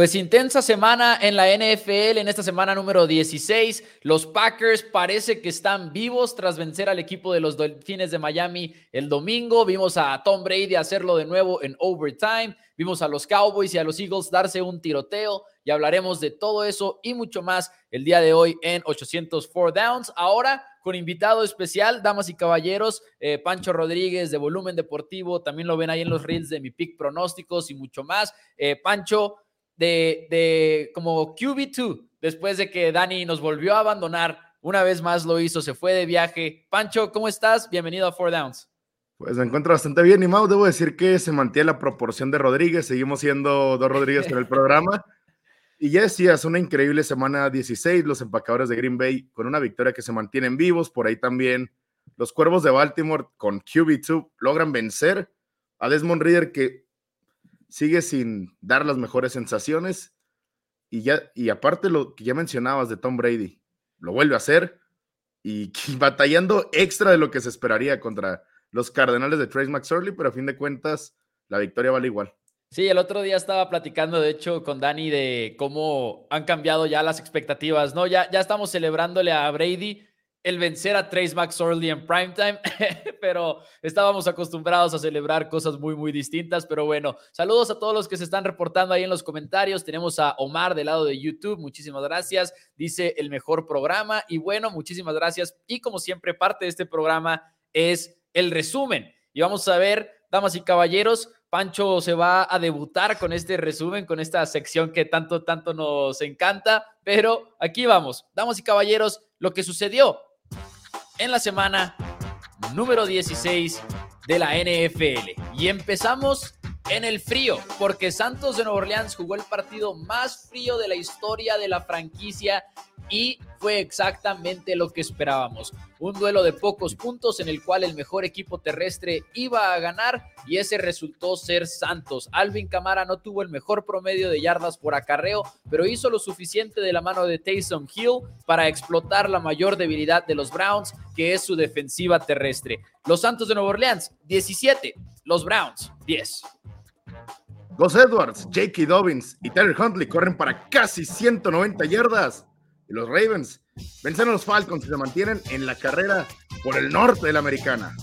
Pues intensa semana en la NFL, en esta semana número 16. Los Packers parece que están vivos tras vencer al equipo de los Delfines de Miami el domingo. Vimos a Tom Brady hacerlo de nuevo en overtime. Vimos a los Cowboys y a los Eagles darse un tiroteo y hablaremos de todo eso y mucho más el día de hoy en 804 Downs. Ahora con invitado especial, damas y caballeros, eh, Pancho Rodríguez de Volumen Deportivo, también lo ven ahí en los reels de mi pick pronósticos y mucho más. Eh, Pancho, de, como QB2, después de que Dani nos volvió a abandonar, una vez más lo hizo, se fue de viaje. Pancho, ¿cómo estás? Bienvenido a Four Downs. Pues me encuentro bastante bien, y Mau, debo decir que se mantiene la proporción de Rodríguez, seguimos siendo dos Rodríguez en el programa. Y ya decías, una increíble semana 16, los empacadores de Green Bay con una victoria que se mantienen vivos, por ahí también los Cuervos de Baltimore con QB2 logran vencer a Desmond Reader que sigue sin dar las mejores sensaciones. Y, ya, y aparte lo que ya mencionabas de Tom Brady, lo vuelve a hacer y, batallando extra de lo que se esperaría contra los Cardenales de Trace McSorley, pero a fin de cuentas la victoria vale igual. Sí, el otro día estaba platicando, de hecho, con Dani de cómo han cambiado ya las expectativas, ¿no? Ya, ya estamos celebrándole a Brady el vencer a Trace McSorley en primetime, pero estábamos acostumbrados a celebrar cosas muy, muy distintas. Pero bueno, saludos a todos los que se están reportando ahí en los comentarios. Tenemos a Omar del lado de YouTube, muchísimas gracias. Dice el mejor programa. Y bueno, muchísimas gracias. Y como siempre, parte de este programa es el resumen. Y vamos a ver, damas y caballeros, Pancho se va a debutar con este resumen, con esta sección que tanto, tanto nos encanta. Pero aquí vamos, damas y caballeros, lo que sucedió en la semana número 16 de la NFL. Y empezamos en el frío, porque Santos de Nueva Orleans jugó el partido más frío de la historia de la franquicia y fue exactamente lo que esperábamos. Un duelo de pocos puntos en el cual el mejor equipo terrestre iba a ganar y ese resultó ser Santos. Alvin Camara no tuvo el mejor promedio de yardas por acarreo, pero hizo lo suficiente de la mano de Taysom Hill para explotar la mayor debilidad de los Browns, que es su defensiva terrestre. Los Santos de Nueva Orleans, 17. Los Browns, 10. Gus Edwards, J.K. Dobbins y Terry Huntley corren para casi 190 yardas y los Ravens vencen a los Falcons y se mantienen en la carrera por el norte de la americana.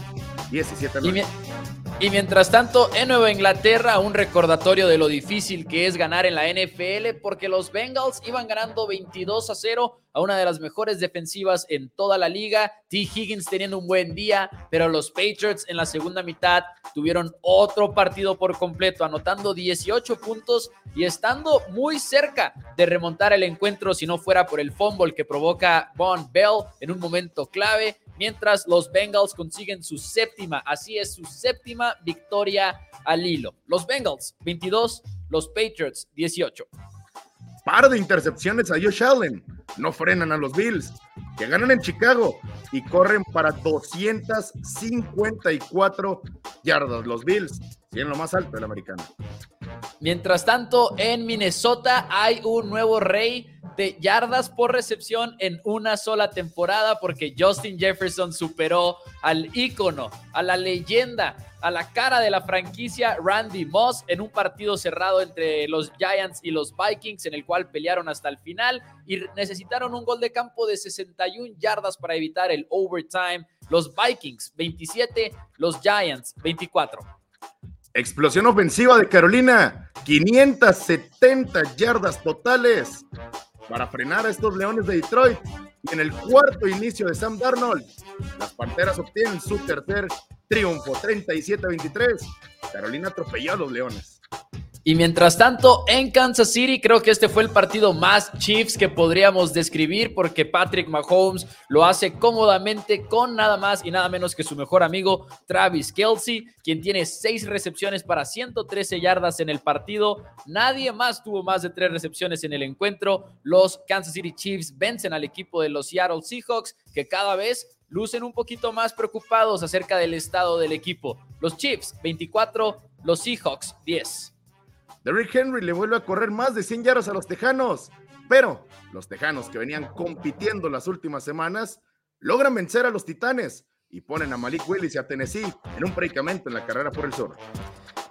17 y, y mientras tanto, en Nueva Inglaterra, un recordatorio de lo difícil que es ganar en la NFL, porque los Bengals iban ganando 22 a 0 a una de las mejores defensivas en toda la liga. T. Higgins teniendo un buen día, pero los Patriots en la segunda mitad tuvieron otro partido por completo, anotando 18 puntos y estando muy cerca de remontar el encuentro si no fuera por el fumble que provoca Von Bell en un momento clave mientras los Bengals consiguen su séptima, así es, su séptima victoria al hilo. Los Bengals 22, los Patriots 18. Par de intercepciones a Josh Allen. No frenan a los Bills, que ganan en Chicago y corren para 254 yardas. Los Bills tienen lo más alto del americano. Mientras tanto, en Minnesota hay un nuevo rey de yardas por recepción en una sola temporada porque Justin Jefferson superó al ícono, a la leyenda, a la cara de la franquicia Randy Moss en un partido cerrado entre los Giants y los Vikings en el cual pelearon hasta el final y necesitaron un gol de campo de 61 yardas para evitar el overtime. Los Vikings 27, los Giants 24. Explosión ofensiva de Carolina, 570 yardas totales para frenar a estos Leones de Detroit. En el cuarto inicio de Sam Darnold, las Panteras obtienen su tercer triunfo, 37-23. Carolina atropelló a los Leones. Y mientras tanto, en Kansas City, creo que este fue el partido más Chiefs que podríamos describir porque Patrick Mahomes lo hace cómodamente con nada más y nada menos que su mejor amigo Travis Kelsey, quien tiene seis recepciones para 113 yardas en el partido. Nadie más tuvo más de tres recepciones en el encuentro. Los Kansas City Chiefs vencen al equipo de los Seattle Seahawks, que cada vez lucen un poquito más preocupados acerca del estado del equipo. Los Chiefs 24, los Seahawks 10. Derrick Henry le vuelve a correr más de 100 yardas a los Tejanos, pero los Tejanos que venían compitiendo las últimas semanas logran vencer a los Titanes y ponen a Malik Willis y a Tennessee en un predicamento en la carrera por el sur.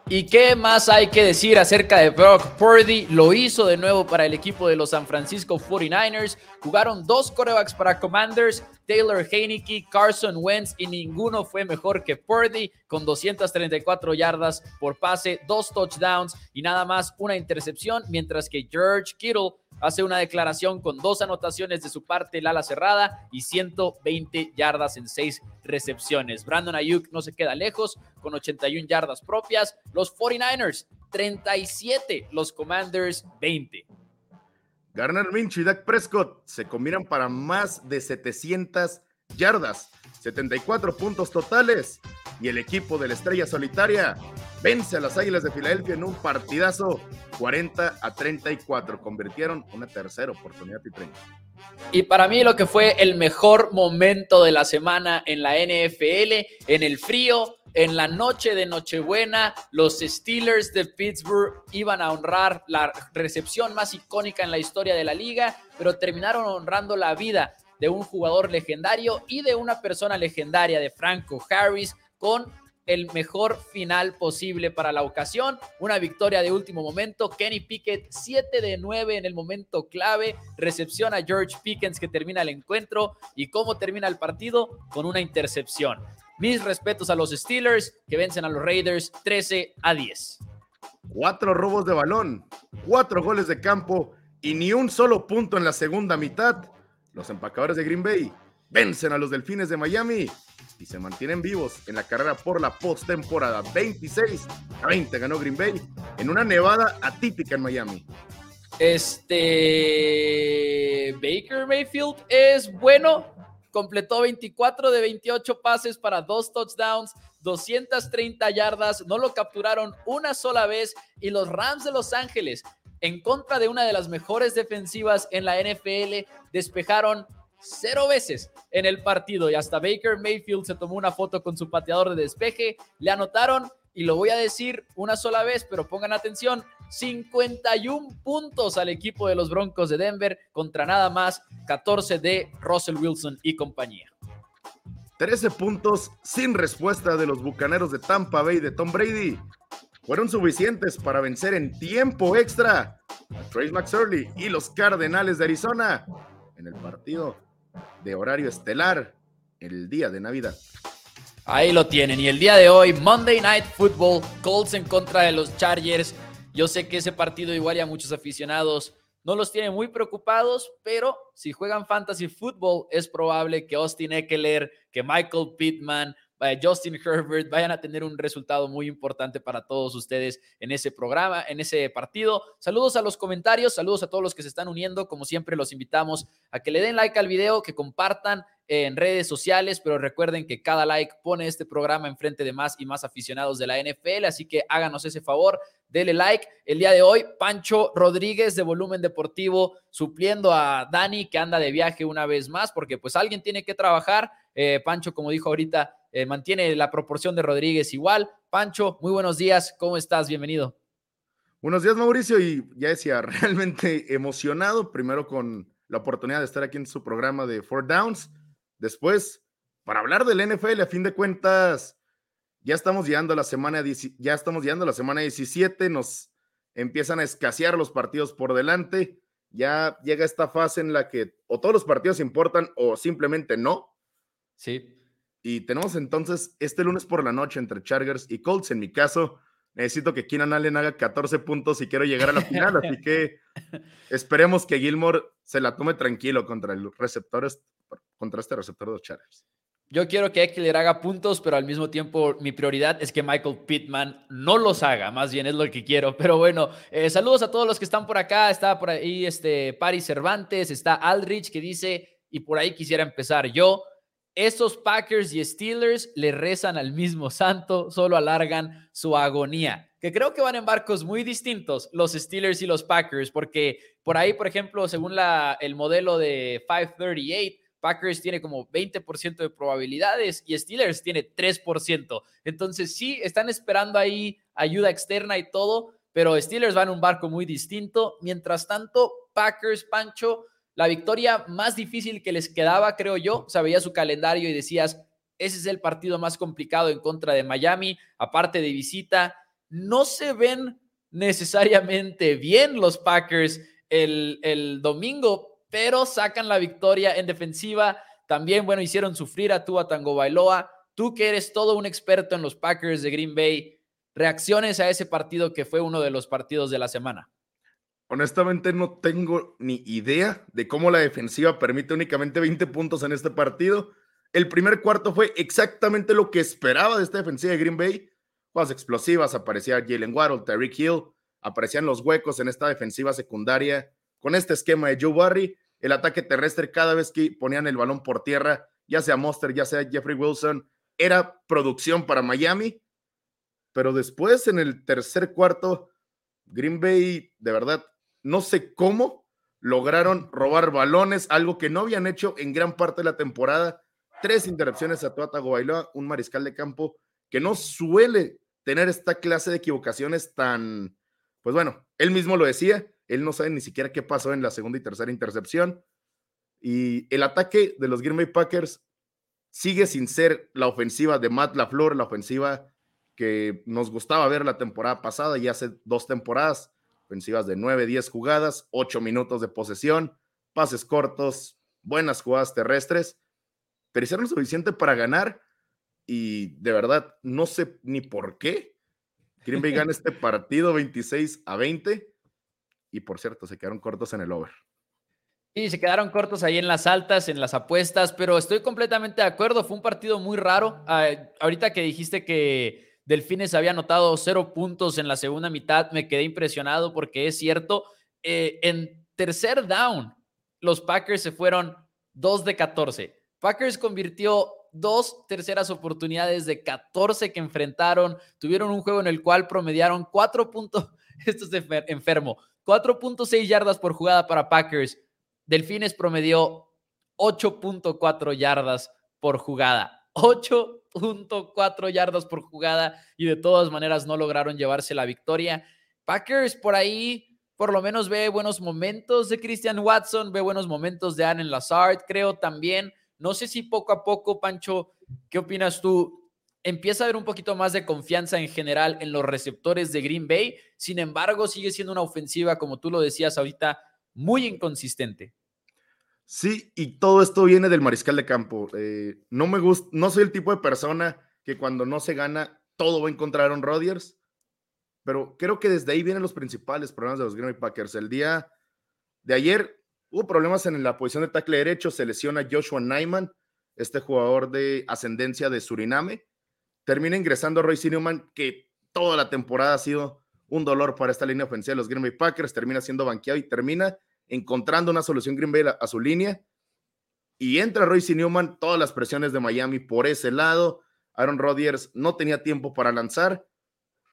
¿Y qué más hay que decir acerca de Brock Purdy? Lo hizo de nuevo para el equipo de los San Francisco 49ers. Jugaron dos corebacks para Commanders, Taylor Heineke, Carson Wentz y ninguno fue mejor que Purdy con 234 yardas por pase, dos touchdowns y nada más una intercepción, mientras que George Kittle hace una declaración con dos anotaciones de su parte, el ala cerrada y 120 yardas en seis recepciones. Brandon Ayuk no se queda lejos con 81 yardas propias. Los 49ers 37, los Commanders 20. Garner Minch y Dak Prescott se combinan para más de 700 yardas, 74 puntos totales y el equipo de la estrella solitaria vence a las Águilas de Filadelfia en un partidazo 40 a 34. Convirtieron una tercera oportunidad y 30. Y para mí lo que fue el mejor momento de la semana en la NFL, en el frío, en la noche de Nochebuena, los Steelers de Pittsburgh iban a honrar la recepción más icónica en la historia de la liga, pero terminaron honrando la vida de un jugador legendario y de una persona legendaria, de Franco Harris, con el mejor final posible para la ocasión. Una victoria de último momento. Kenny Pickett 7 de 9 en el momento clave. Recepción a George Pickens que termina el encuentro. ¿Y cómo termina el partido? Con una intercepción. Mis respetos a los Steelers que vencen a los Raiders 13 a 10. Cuatro robos de balón, cuatro goles de campo y ni un solo punto en la segunda mitad. Los empacadores de Green Bay vencen a los Delfines de Miami y se mantienen vivos en la carrera por la postemporada. 26 a 20 ganó Green Bay en una nevada atípica en Miami. Este Baker Mayfield es bueno. Completó 24 de 28 pases para dos touchdowns, 230 yardas. No lo capturaron una sola vez. Y los Rams de Los Ángeles, en contra de una de las mejores defensivas en la NFL, despejaron cero veces en el partido y hasta Baker Mayfield se tomó una foto con su pateador de despeje, le anotaron y lo voy a decir una sola vez, pero pongan atención, 51 puntos al equipo de los Broncos de Denver contra nada más 14 de Russell Wilson y compañía. 13 puntos sin respuesta de los Bucaneros de Tampa Bay de Tom Brady fueron suficientes para vencer en tiempo extra a Trace McSorley y los Cardenales de Arizona en el partido de horario estelar el día de Navidad. Ahí lo tienen. Y el día de hoy, Monday Night Football, Colts en contra de los Chargers. Yo sé que ese partido igual a muchos aficionados no los tiene muy preocupados, pero si juegan fantasy football es probable que Austin Eckler, que Michael Pittman, Justin Herbert vayan a tener un resultado muy importante para todos ustedes en ese programa, en ese partido. Saludos a los comentarios, saludos a todos los que se están uniendo. Como siempre, los invitamos a que le den like al video, que compartan en redes sociales, pero recuerden que cada like pone este programa enfrente de más y más aficionados de la NFL, así que háganos ese favor, denle like. El día de hoy, Pancho Rodríguez de Volumen Deportivo supliendo a Dani que anda de viaje una vez más, porque pues alguien tiene que trabajar. Eh, Pancho, como dijo ahorita, eh, mantiene la proporción de Rodríguez igual. Pancho, muy buenos días, ¿cómo estás? Bienvenido. Buenos días, Mauricio, y ya decía, realmente emocionado, primero con la oportunidad de estar aquí en su programa de Four Downs, después, para hablar del NFL, a fin de cuentas, ya estamos llegando a la semana, ya estamos llegando a la semana 17, nos empiezan a escasear los partidos por delante, ya llega esta fase en la que o todos los partidos importan o simplemente no. Sí. Y tenemos entonces este lunes por la noche entre Chargers y Colts. En mi caso, necesito que Keenan Allen haga 14 puntos y quiero llegar a la final. así que esperemos que Gilmore se la tome tranquilo contra el receptor, contra este receptor de los Chargers. Yo quiero que Eckler haga puntos, pero al mismo tiempo mi prioridad es que Michael Pittman no los haga, más bien es lo que quiero. Pero bueno, eh, saludos a todos los que están por acá. Está por ahí este Paris Cervantes, está Aldrich que dice, y por ahí quisiera empezar yo. Estos Packers y Steelers le rezan al mismo santo, solo alargan su agonía. Que creo que van en barcos muy distintos los Steelers y los Packers, porque por ahí, por ejemplo, según el modelo de 538, Packers tiene como 20% de probabilidades y Steelers tiene 3%. Entonces sí, están esperando ahí ayuda externa y todo, pero Steelers van en un barco muy distinto. Mientras tanto, Packers, Pancho, la victoria más difícil que les quedaba, creo yo. O sea, veía su calendario y decías, ese es el partido más complicado en contra de Miami, aparte de visita. no se ven necesariamente bien los Packers el, el domingo, pero sacan la victoria en defensiva. También, bueno, hicieron sufrir a Tua Tango Bailoa. Tú que eres todo un experto en los Packers de Green Bay, reacciones a ese partido que fue uno de los partidos de la semana. Honestamente no tengo ni idea de cómo la defensiva permite únicamente 20 puntos en este partido. El primer cuarto fue exactamente lo que esperaba de esta defensiva de Green Bay. Jugadas explosivas, aparecía Jalen Waddle, Tyreek Hill, aparecían los huecos en esta defensiva secundaria. Con este esquema de Joe Barry, el ataque terrestre cada vez que ponían el balón por tierra, ya sea Monster, ya sea Jeffrey Wilson, era producción para Miami. Pero después, en el tercer cuarto, Green Bay, de verdad, no sé cómo lograron robar balones, algo que no habían hecho en gran parte de la temporada. Tres interrupciones a Tuata Bailoa, un mariscal de campo que no suele tener esta clase de equivocaciones tan, pues bueno, él mismo lo decía, él no sabe ni siquiera qué pasó en la segunda y tercera intercepción. Y el ataque de los Green Bay Packers sigue sin ser la ofensiva de Matt LaFleur, la ofensiva que nos gustaba ver la temporada pasada y hace dos temporadas ofensivas de 9, 10 jugadas, 8 minutos de posesión, pases cortos, buenas jugadas terrestres, pero hicieron suficiente para ganar y de verdad no sé ni por qué Green Bay gana este partido 26 a 20 y por cierto se quedaron cortos en el over. Y se quedaron cortos ahí en las altas, en las apuestas, pero estoy completamente de acuerdo. Fue un partido muy raro. Ah, ahorita que dijiste que Delfines había anotado cero puntos en la segunda mitad. Me quedé impresionado porque es cierto. Eh, en tercer down, los Packers se fueron 2 de 14. Packers convirtió dos terceras oportunidades de 14 que enfrentaron. Tuvieron un juego en el cual promediaron 4 puntos. Esto es enfermo. 4.6 yardas por jugada para Packers. Delfines promedió 8.4 yardas por jugada. 8.4 yardas por jugada y de todas maneras no lograron llevarse la victoria. Packers por ahí por lo menos ve buenos momentos de Christian Watson, ve buenos momentos de Allen Lazard, creo también. No sé si poco a poco, Pancho, ¿qué opinas tú? Empieza a haber un poquito más de confianza en general en los receptores de Green Bay. Sin embargo, sigue siendo una ofensiva, como tú lo decías ahorita, muy inconsistente. Sí, y todo esto viene del mariscal de campo. Eh, no me gusta, no soy el tipo de persona que cuando no se gana todo va a encontrar un Rodgers, pero creo que desde ahí vienen los principales problemas de los Green Bay Packers. El día de ayer hubo problemas en la posición de tackle derecho, se lesiona Joshua Nyman, este jugador de ascendencia de Suriname. Termina ingresando Royce Newman, que toda la temporada ha sido un dolor para esta línea ofensiva de los Green Bay Packers, termina siendo banqueado y termina encontrando una solución Green Bay a, su línea. Y entra Royce Newman, todas las presiones de Miami por ese lado. Aaron Rodgers no tenía tiempo para lanzar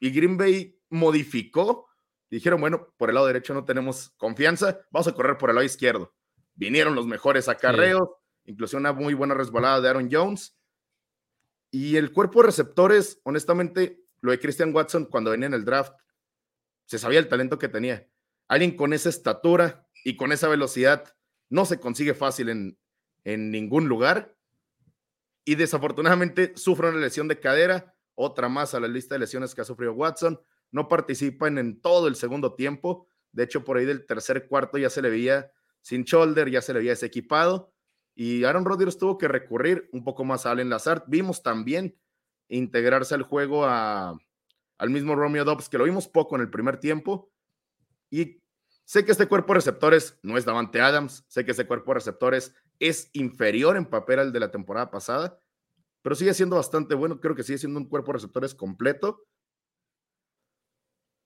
y Green Bay modificó. Dijeron, bueno, por el lado derecho no tenemos confianza, vamos a correr por el lado izquierdo. Vinieron los mejores acarreos, incluso una muy buena resbalada de Aaron Jones. Y el cuerpo de receptores, honestamente, lo de Christian Watson cuando venía en el draft, se sabía el talento que tenía. Alguien con esa estatura, y con esa velocidad no se consigue fácil en, en ningún lugar. Y desafortunadamente sufre una lesión de cadera, otra más a la lista de lesiones que ha sufrido Watson. No participan en todo el segundo tiempo. De hecho, por ahí del tercer cuarto ya se le veía sin shoulder, ya se le veía desequipado. Y Aaron Rodgers tuvo que recurrir un poco más a Allen Lazard. Vimos también integrarse al juego a, al mismo Romeo Dobbs, que lo vimos poco en el primer tiempo. Y Sé que este cuerpo de receptores no es Davante Adams, sé que este cuerpo de receptores es inferior en papel al de la temporada pasada, pero sigue siendo bastante bueno. Creo que sigue siendo un cuerpo de receptores completo.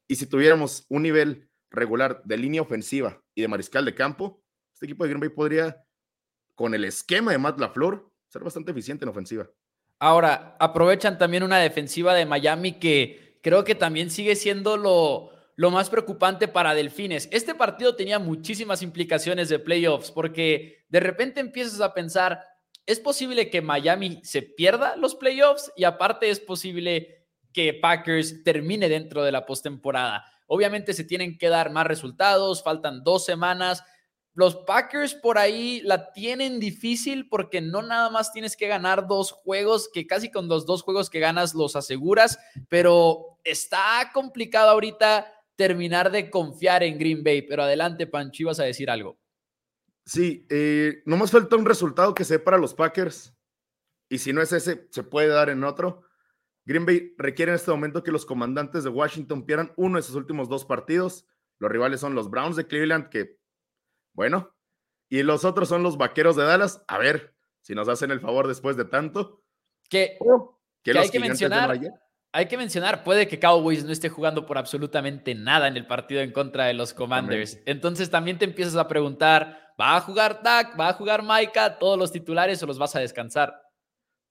Y si tuviéramos un nivel regular de línea ofensiva y de mariscal de campo, este equipo de Green Bay podría, con el esquema de Matt LaFleur, ser bastante eficiente en ofensiva. Ahora, aprovechan también una defensiva de Miami que creo que también sigue siendo lo, lo más preocupante para Delfines. Este partido tenía muchísimas implicaciones de playoffs porque de repente empiezas a pensar, es posible que Miami se pierda los playoffs y aparte es posible que Packers termine dentro de la postemporada. Obviamente se tienen que dar más resultados, faltan dos semanas. los Packers por ahí la tienen difícil porque no nada más tienes que ganar dos juegos, que casi con los dos juegos que ganas los aseguras, pero está complicado ahorita terminar de confiar en Green Bay. Pero adelante, Pancho, ibas a decir algo. Sí, eh, nomás falta un resultado que sea para los Packers. Y si no es ese, se puede dar en otro. Green Bay requiere en este momento que los comandantes de Washington pierdan uno de sus últimos dos partidos. Los rivales son los Browns de Cleveland, que, bueno, y los otros son los Vaqueros de Dallas. A ver si nos hacen el favor después de tanto. Que, hay que mencionar, hay que mencionar, puede que Cowboys no esté jugando por absolutamente nada en el partido en contra de los Commanders. Entonces también te empiezas a preguntar, ¿va a jugar Dak? ¿Va a jugar Maika? ¿Todos los titulares o los vas a descansar?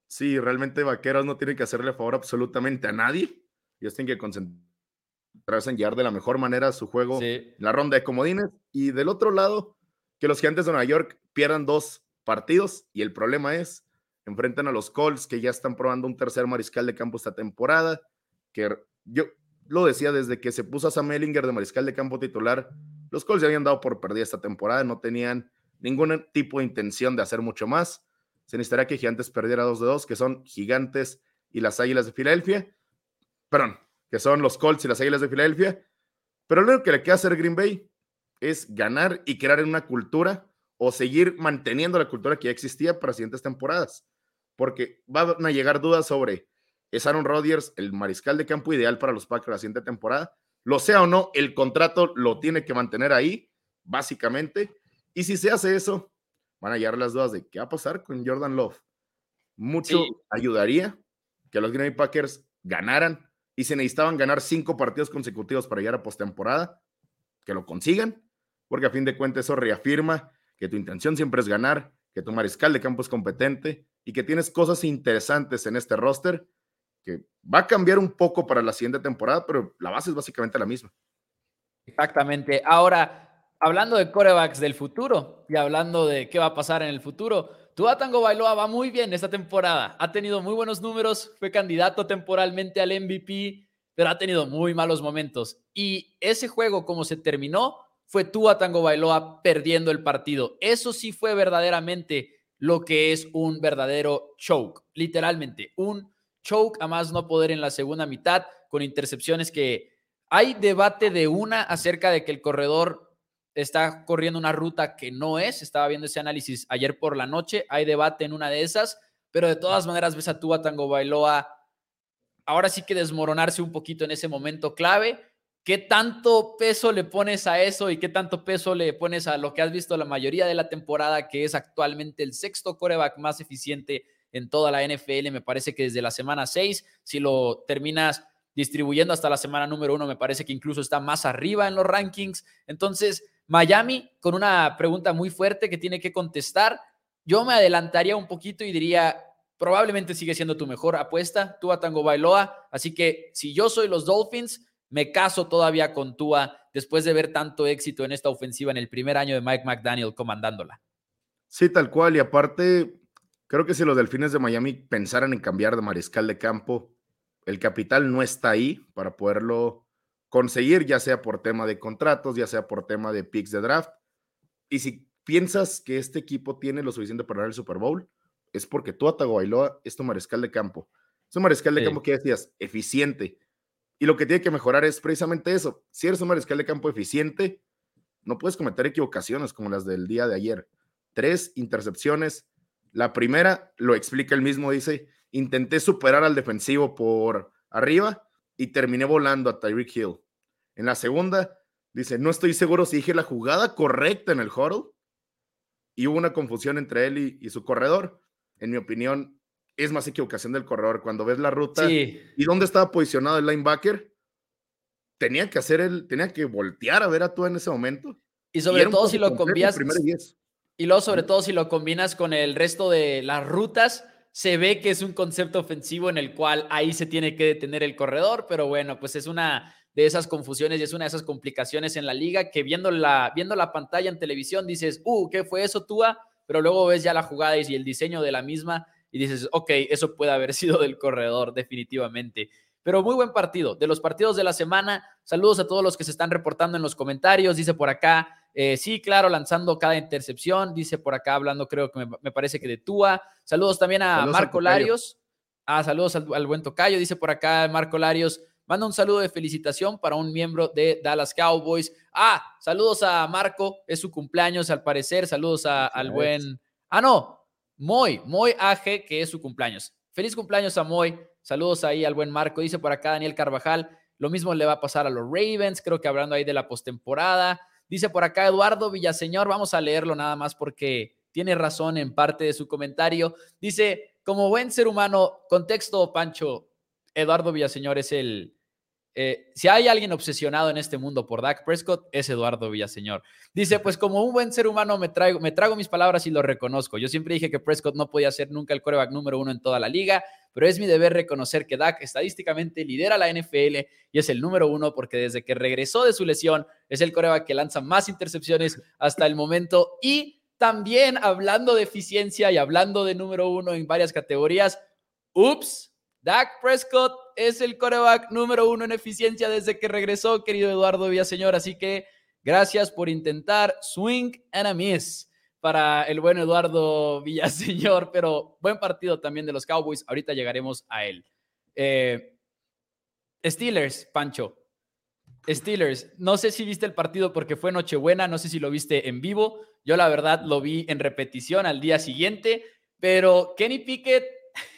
Sí, realmente Vaqueros no tienen que hacerle favor absolutamente a nadie. Ellos tienen que concentrarse en llevar de la mejor manera su juego en la ronda de comodines. Y del otro lado, que los gigantes de Nueva York pierdan dos partidos. Y el problema es, enfrentan a los Colts, que ya están probando un tercer mariscal de campo esta temporada. Que yo lo decía desde que se puso a Sam Ellinger de mariscal de campo titular. Los Colts ya habían dado por perdida esta temporada, no tenían ningún tipo de intención de hacer mucho más se necesitaría que Gigantes perdiera 2 de 2, que son Gigantes y las Águilas de Filadelfia. Perdón, que son los Colts y las Águilas de Filadelfia. Pero lo que le queda hacer Green Bay es ganar y crear una cultura o seguir manteniendo la cultura que ya existía para siguientes temporadas. Porque van a llegar dudas sobre ¿es Aaron Rodgers el mariscal de campo ideal para los Packers la siguiente temporada? Lo sea o no, el contrato lo tiene que mantener ahí, básicamente. Y si se hace eso, van a llegar las dudas de qué va a pasar con Jordan Love. Mucho ayudaría que los Green Bay Packers ganaran y se necesitaban ganar cinco partidos consecutivos para llegar a postemporada, que lo consigan, porque a fin de cuentas eso reafirma que tu intención siempre es ganar, que tu mariscal de campo es competente y que tienes cosas interesantes en este roster que va a cambiar un poco para la siguiente temporada, pero la base es básicamente la misma. Exactamente. Ahora, hablando de corebacks del futuro y hablando de qué va a pasar en el futuro, Tua Tango Bailoa va muy bien esta temporada. Ha tenido muy buenos números, fue candidato temporalmente al MVP, pero ha tenido muy malos momentos. Y ese juego, como se terminó, fue Tua Tango Bailoa perdiendo el partido. Eso sí fue verdaderamente lo que es un verdadero choke, literalmente, un choke a más no poder en la segunda mitad con intercepciones que hay debate de una acerca de que el corredor está corriendo una ruta que no es. Estaba viendo ese análisis ayer por la noche. Hay debate en una de esas, pero de todas maneras ves a Tua Tango Bailoa ahora sí que desmoronarse un poquito en ese momento clave. ¿Qué tanto peso le pones a eso y qué tanto peso le pones a lo que has visto la mayoría de la temporada, que es actualmente el sexto coreback más eficiente en toda la NFL? Me parece que desde la semana 6, si lo terminas distribuyendo hasta la semana número uno, me parece que incluso está más arriba en los rankings. Entonces, Miami con una pregunta muy fuerte que tiene que contestar. Yo me adelantaría un poquito y diría, probablemente sigue siendo tu mejor apuesta, Tua Tango Bailoa. Así que si yo soy los Dolphins, me caso todavía con Tua después de ver tanto éxito en esta ofensiva en el primer año de Mike McDaniel comandándola. Sí, tal cual. Y aparte, creo que si los Delfines de Miami pensaran en cambiar de mariscal de campo, el capital no está ahí para poderlo conseguir, ya sea por tema de contratos, ya sea por tema de picks de draft. Y si piensas que este equipo tiene lo suficiente para ganar el Super Bowl, es porque tú, Atagoailoa, es tu mariscal de campo. Es un mariscal de campo que decías, eficiente. Y lo que tiene que mejorar es precisamente eso. Si eres un mariscal de campo eficiente, no puedes cometer equivocaciones como las del día de ayer. Tres intercepciones. La primera, lo explica el mismo, dice, intenté superar al defensivo por arriba y terminé volando a Tyreek Hill. En la segunda, dice, no estoy seguro si dije la jugada correcta en el huddle y hubo una confusión entre él y, su corredor. En mi opinión, es más equivocación del corredor. Cuando ves la ruta y dónde estaba posicionado el linebacker, tenía que hacer el, tenía que voltear a ver a tú en ese momento. Y sobre todo si lo combinas. Y luego, sobre todo, si lo combinas con el resto de las rutas, se ve que es un concepto ofensivo en el cual ahí se tiene que detener el corredor, pero bueno, pues es una de esas confusiones y es una de esas complicaciones en la liga que viendo la, viendo la pantalla en televisión dices, uh, ¿qué fue eso, Tua? Pero luego ves ya la jugada y el diseño de la misma y dices, ok, eso puede haber sido del corredor, definitivamente. Pero muy buen partido. De los partidos de la semana, saludos a todos los que se están reportando en los comentarios. Dice por acá Eh, sí, claro, lanzando cada intercepción. Dice por acá, hablando, creo que me, parece que de Tua. Saludos también a Marco Larios. Ah, saludos al, al, buen Tocayo. Dice por acá Marco Larios. Manda un saludo de felicitación para un miembro de Dallas Cowboys. Ah, saludos a Marco. Es su cumpleaños, al parecer. Saludos al buen. Ah, no. Moy, Moy AG, que es su cumpleaños. Feliz cumpleaños a Moy. Saludos ahí al buen Marco. Dice por acá Daniel Carvajal. Lo mismo le va a pasar a los Ravens. Creo que hablando ahí de la postemporada. Dice por acá Eduardo Villaseñor, vamos a leerlo nada más porque tiene razón en parte de su comentario. Dice, como buen ser humano, contexto, Pancho, Eduardo Villaseñor es el... Eh, si hay alguien obsesionado en este mundo por Dak Prescott, es Eduardo Villaseñor. Dice, pues como un buen ser humano me, traigo, me trago mis palabras y lo reconozco. Yo siempre dije que Prescott no podía ser nunca el coreback número uno en toda la liga, pero es mi deber reconocer que Dak estadísticamente lidera la NFL y es el número uno porque desde que regresó de su lesión es el coreback que lanza más intercepciones hasta el momento y también hablando de eficiencia y hablando de número uno en varias categorías, ups, Dak Prescott es el coreback número uno en eficiencia desde que regresó, querido Eduardo Villaseñor, así que gracias por intentar swing and a miss para el buen Eduardo Villaseñor, pero buen partido también de los Cowboys. Ahorita llegaremos a él. Eh, Steelers, Pancho. Steelers, no sé si viste el partido porque fue Nochebuena, no sé si lo viste en vivo. Yo la verdad lo vi en repetición al día siguiente, pero Kenny Pickett,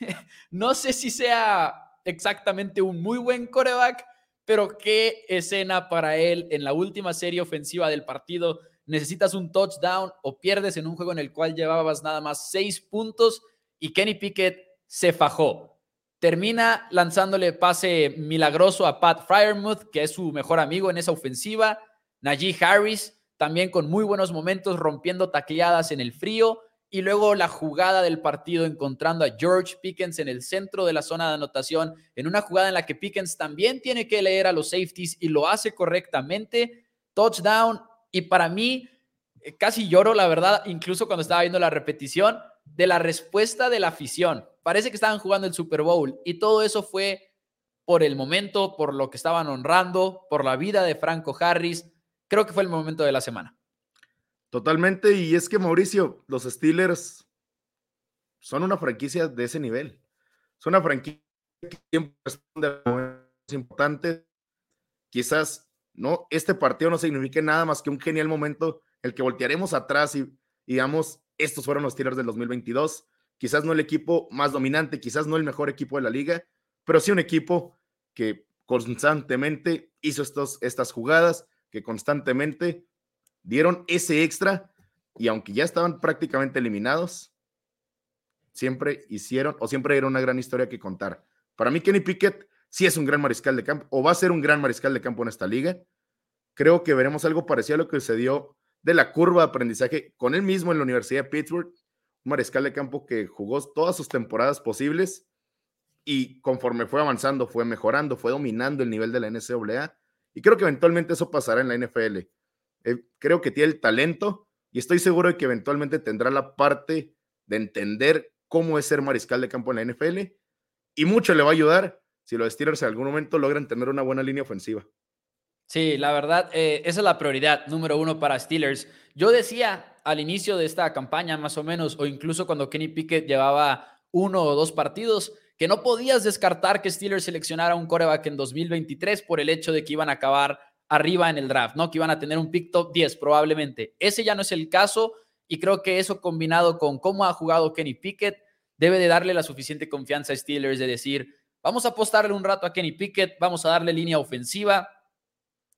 no sé si sea exactamente un muy buen coreback, pero qué escena para él en la última serie ofensiva del partido necesitas un touchdown o pierdes en un juego en el cual llevabas nada más seis puntos y Kenny Pickett se fajó. Termina lanzándole pase milagroso a Pat Fryermuth, que es su mejor amigo en esa ofensiva. Najee Harris, también con muy buenos momentos, rompiendo tacleadas en el frío. Y luego la jugada del partido encontrando a George Pickens en el centro de la zona de anotación, en una jugada en la que Pickens también tiene que leer a los safeties y lo hace correctamente. Touchdown y para mí, eh, casi lloro, la verdad, incluso cuando estaba viendo la repetición de la respuesta de la afición. Parece que estaban jugando el Super Bowl y todo eso fue por el momento, por lo que estaban honrando, por la vida de Franco Harris. Creo que fue el momento de la semana. Totalmente, y es que Mauricio, los Steelers son una franquicia de ese nivel. Son una franquicia que siempre responde a momentos importantes. Quizás no, este partido no significa nada más que un genial momento el que voltearemos atrás y, digamos, estos fueron los Steelers del 2022. Quizás no el equipo más dominante, quizás no el mejor equipo de la liga, pero sí un equipo que constantemente hizo estos, estas jugadas, que constantemente dieron ese extra y aunque ya estaban prácticamente eliminados, siempre hicieron o siempre era una gran historia que contar. Para mí, Kenny Pickett si es un gran mariscal de campo o va a ser un gran mariscal de campo en esta liga. Creo que veremos algo parecido a lo que se dio de la curva de aprendizaje con él mismo en la Universidad de Pittsburgh, un mariscal de campo que jugó todas sus temporadas posibles y conforme fue avanzando, fue mejorando, fue dominando el nivel de la NCAA y creo que eventualmente eso pasará en la NFL. Eh, creo que tiene el talento y estoy seguro de que eventualmente tendrá la parte de entender cómo es ser mariscal de campo en la NFL y mucho le va a ayudar si los Steelers en algún momento logran tener una buena línea ofensiva. Sí, la verdad, eh, esa es la prioridad número uno para Steelers. Yo decía al inicio de esta campaña, más o menos, o incluso cuando Kenny Pickett llevaba uno o dos partidos, que no podías descartar que Steelers seleccionara un coreback en 2023 por el hecho de que iban a acabar arriba en el draft, ¿no? Que iban a tener un pick top 10 probablemente. Ese ya no es el caso y creo que eso combinado con cómo ha jugado Kenny Pickett debe de darle la suficiente confianza a Steelers de decir, Vamos a apostarle un rato a Kenny Pickett, vamos a darle línea ofensiva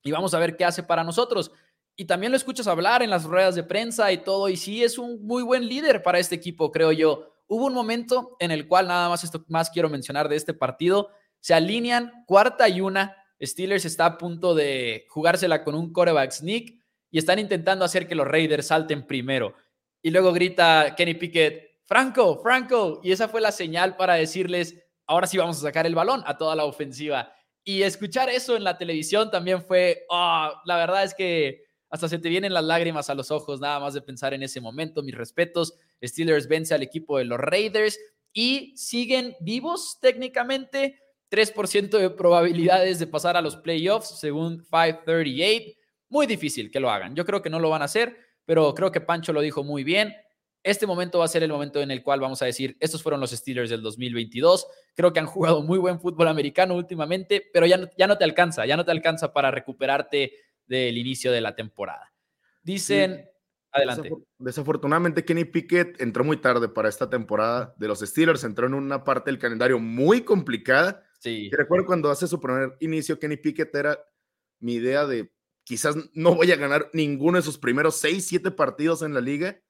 y vamos a ver qué hace para nosotros. Y también lo escuchas hablar en las ruedas de prensa y todo, y sí es un muy buen líder para este equipo, creo yo. Hubo un momento en el cual, nada más esto más quiero mencionar de este partido, se alinean cuarta y una, Steelers está a punto de jugársela con un coreback sneak y están intentando hacer que los Raiders salten primero. Y luego grita Kenny Pickett, Franco, Franco, y esa fue la señal para decirles, ahora sí vamos a sacar el balón a toda la ofensiva. Y escuchar eso en la televisión también fue, ah, la verdad es que hasta se te vienen las lágrimas a los ojos nada más de pensar en ese momento. Mis respetos, Steelers vence al equipo de los Raiders y siguen vivos técnicamente. 3% de probabilidades de pasar a los playoffs según 538. muy difícil que lo hagan. Yo creo que no lo van a hacer, pero creo que Pancho lo dijo muy bien. Este momento va a ser el momento en el cual vamos a decir, estos fueron los Steelers del 2022. Creo que han jugado muy buen fútbol americano últimamente, pero ya no, ya no te alcanza, ya no te alcanza para recuperarte del inicio de la temporada. Dicen, adelante. Desafortunadamente, Kenny Pickett entró muy tarde para esta temporada de los Steelers, entró en una parte del calendario muy complicada. Sí. recuerdo cuando hace su primer inicio, Kenny Pickett era mi idea de quizás no voy a ganar ninguno de sus primeros seis, siete partidos en la liga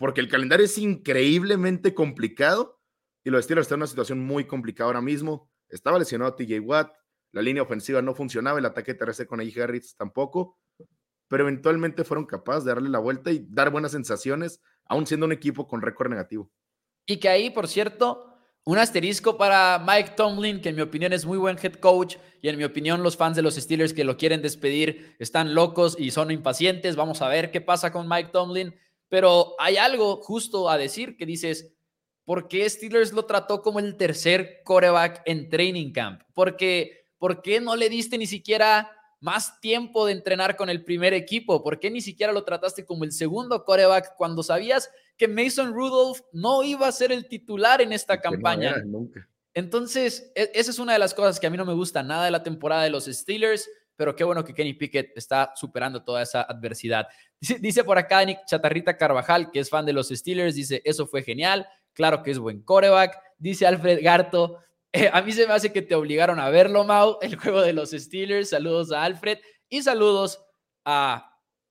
porque el calendario es increíblemente complicado y los Steelers están en una situación muy complicada ahora mismo. Estaba lesionado TJ Watt, la línea ofensiva no funcionaba, el ataque terrestre con AJ Harris tampoco, pero eventualmente fueron capaces de darle la vuelta y dar buenas sensaciones, aún siendo un equipo con récord negativo. Y que ahí, por cierto, un asterisco para Mike Tomlin, que en mi opinión es muy buen head coach y en mi opinión los fans de los Steelers que lo quieren despedir están locos y son impacientes. Vamos a ver qué pasa con Mike Tomlin. Pero hay algo justo a decir que dices, ¿por qué Steelers lo trató como el tercer coreback en training camp? Porque, ¿Por qué no le diste ni siquiera más tiempo de entrenar con el primer equipo? ¿Por qué ni siquiera lo trataste como el segundo coreback cuando sabías que Mason Rudolph no iba a ser el titular en esta campaña? Entonces, e, esa es una de las cosas que a mí no me gusta nada de la temporada de los Steelers pero qué bueno que Kenny Pickett está superando toda esa adversidad. Dice, por acá Nick Chatarrita Carvajal, que es fan de los Steelers, dice, eso fue genial, claro que es buen coreback. Dice Alfred Garto, eh, a mí se me hace que te obligaron a verlo, Mau, el juego de los Steelers. Saludos a Alfred y saludos a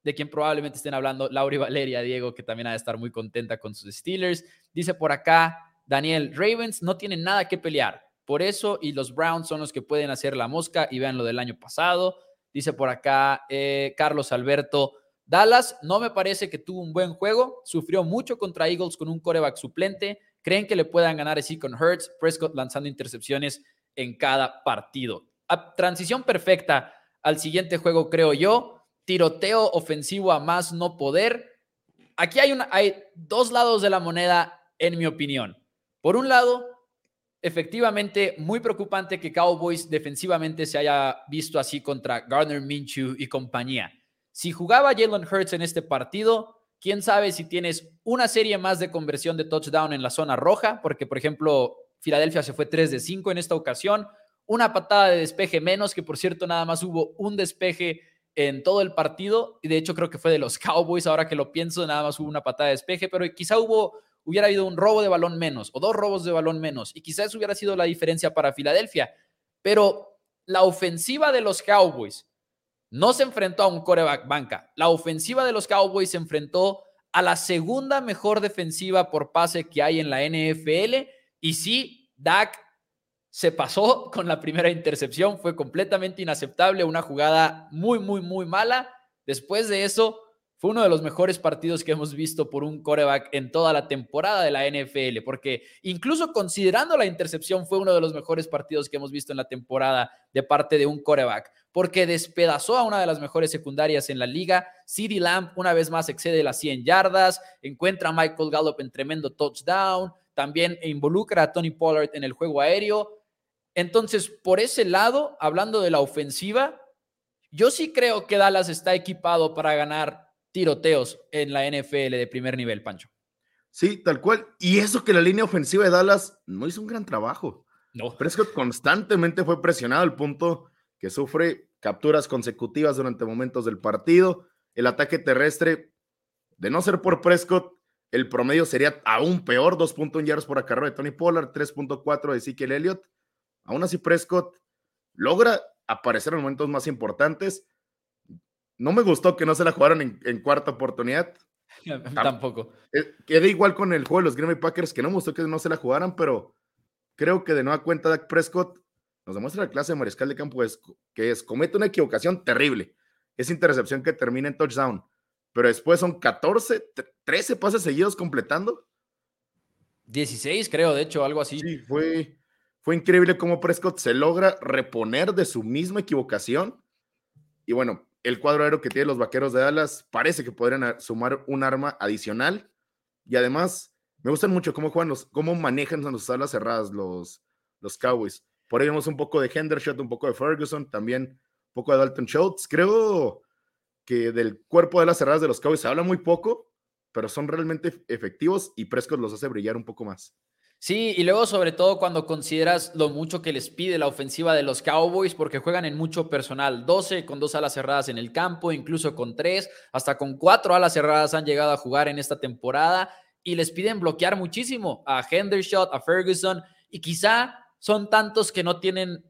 de quien probablemente estén hablando, Laura Valeria, Diego, que también ha de estar muy contenta con sus Steelers. Dice por acá Daniel, Ravens no tienen nada que pelear. Por eso, y los Browns son los que pueden hacer la mosca y vean lo del año pasado. Dice por acá eh, Carlos Alberto, Dallas no me parece que tuvo un buen juego, sufrió mucho contra Eagles con un coreback suplente. ¿Creen que le puedan ganar así con Hurts? Prescott lanzando intercepciones en cada partido. A transición perfecta al siguiente juego, creo yo. Tiroteo ofensivo a más no poder. Aquí hay, una, hay dos lados de la moneda, en mi opinión. Por un lado, efectivamente muy preocupante que Cowboys defensivamente se haya visto así contra Gardner Minshew y compañía. Si jugaba Jalen Hurts en este partido, quién sabe si tienes una serie más de conversión de touchdown en la zona roja, porque por ejemplo, Filadelfia se fue 3 de 5 en esta ocasión, una patada de despeje menos, que por cierto nada más hubo un despeje en todo el partido, y de hecho creo que fue de los Cowboys, ahora que lo pienso, nada más hubo una patada de despeje, pero quizá hubo hubiera habido un robo de balón menos o dos robos de balón menos y quizás hubiera sido la diferencia para Filadelfia. Pero la ofensiva de los Cowboys no se enfrentó a un coreback banca. La ofensiva de los Cowboys se enfrentó a la segunda mejor defensiva por pase que hay en la NFL. Y sí, Dak se pasó con la primera intercepción, fue completamente inaceptable, una jugada muy, muy, muy mala. Después de eso, fue uno de los mejores partidos que hemos visto por un coreback en toda la temporada de la NFL, porque incluso considerando la intercepción, fue uno de los mejores partidos que hemos visto en la temporada de parte de un coreback, porque despedazó a una de las mejores secundarias en la liga. CeeDee Lamb una vez más excede las 100 yardas, encuentra a Michael Gallup en tremendo touchdown, también involucra a Tony Pollard en el juego aéreo. Entonces, por ese lado, hablando de la ofensiva, yo sí creo que Dallas está equipado para ganar tiroteos en la NFL de primer nivel, Pancho. Sí, tal cual. Y eso que la línea ofensiva de Dallas no hizo un gran trabajo. No. Prescott constantemente fue presionado al punto que sufre capturas consecutivas durante momentos del partido. El ataque terrestre, de no ser por Prescott, el promedio sería aún peor, 2.1 yardas por acarreo de Tony Pollard, 3.4 de Ezekiel Elliott. Aún así, Prescott logra aparecer en momentos más importantes no me gustó que no se la jugaron en, cuarta oportunidad. Tampoco. Eh, queda igual con el juego de los Green Bay Packers, que no me gustó que no se la jugaran, pero creo que de nueva cuenta Dak Prescott nos demuestra la clase de mariscal de campo que es comete una equivocación terrible. Esa intercepción que termina en touchdown, pero después son 14, 13 pases seguidos completando. 16, creo, de hecho, algo así. Sí, fue, fue increíble cómo Prescott se logra reponer de su misma equivocación. Y bueno, el cuadro aéreo que tienen los vaqueros de Dallas parece que podrían sumar un arma adicional. Y además, me gustan mucho cómo juegan los, cómo manejan sus salas cerradas los, los Cowboys. Por ahí vemos un poco de Hendershot, un poco de Ferguson, también un poco de Dalton Schultz. Creo, que del cuerpo de las cerradas de los Cowboys se habla muy poco, pero son realmente efectivos y Prescott los hace brillar un poco más. Sí, y luego sobre todo cuando consideras lo mucho que les pide la ofensiva de los Cowboys, porque juegan en mucho personal, 12 con dos alas cerradas en el campo, incluso con tres, hasta con cuatro alas cerradas han llegado a jugar en esta temporada y les piden bloquear muchísimo a Hendershot, a Ferguson, y quizá son tantos que no tienen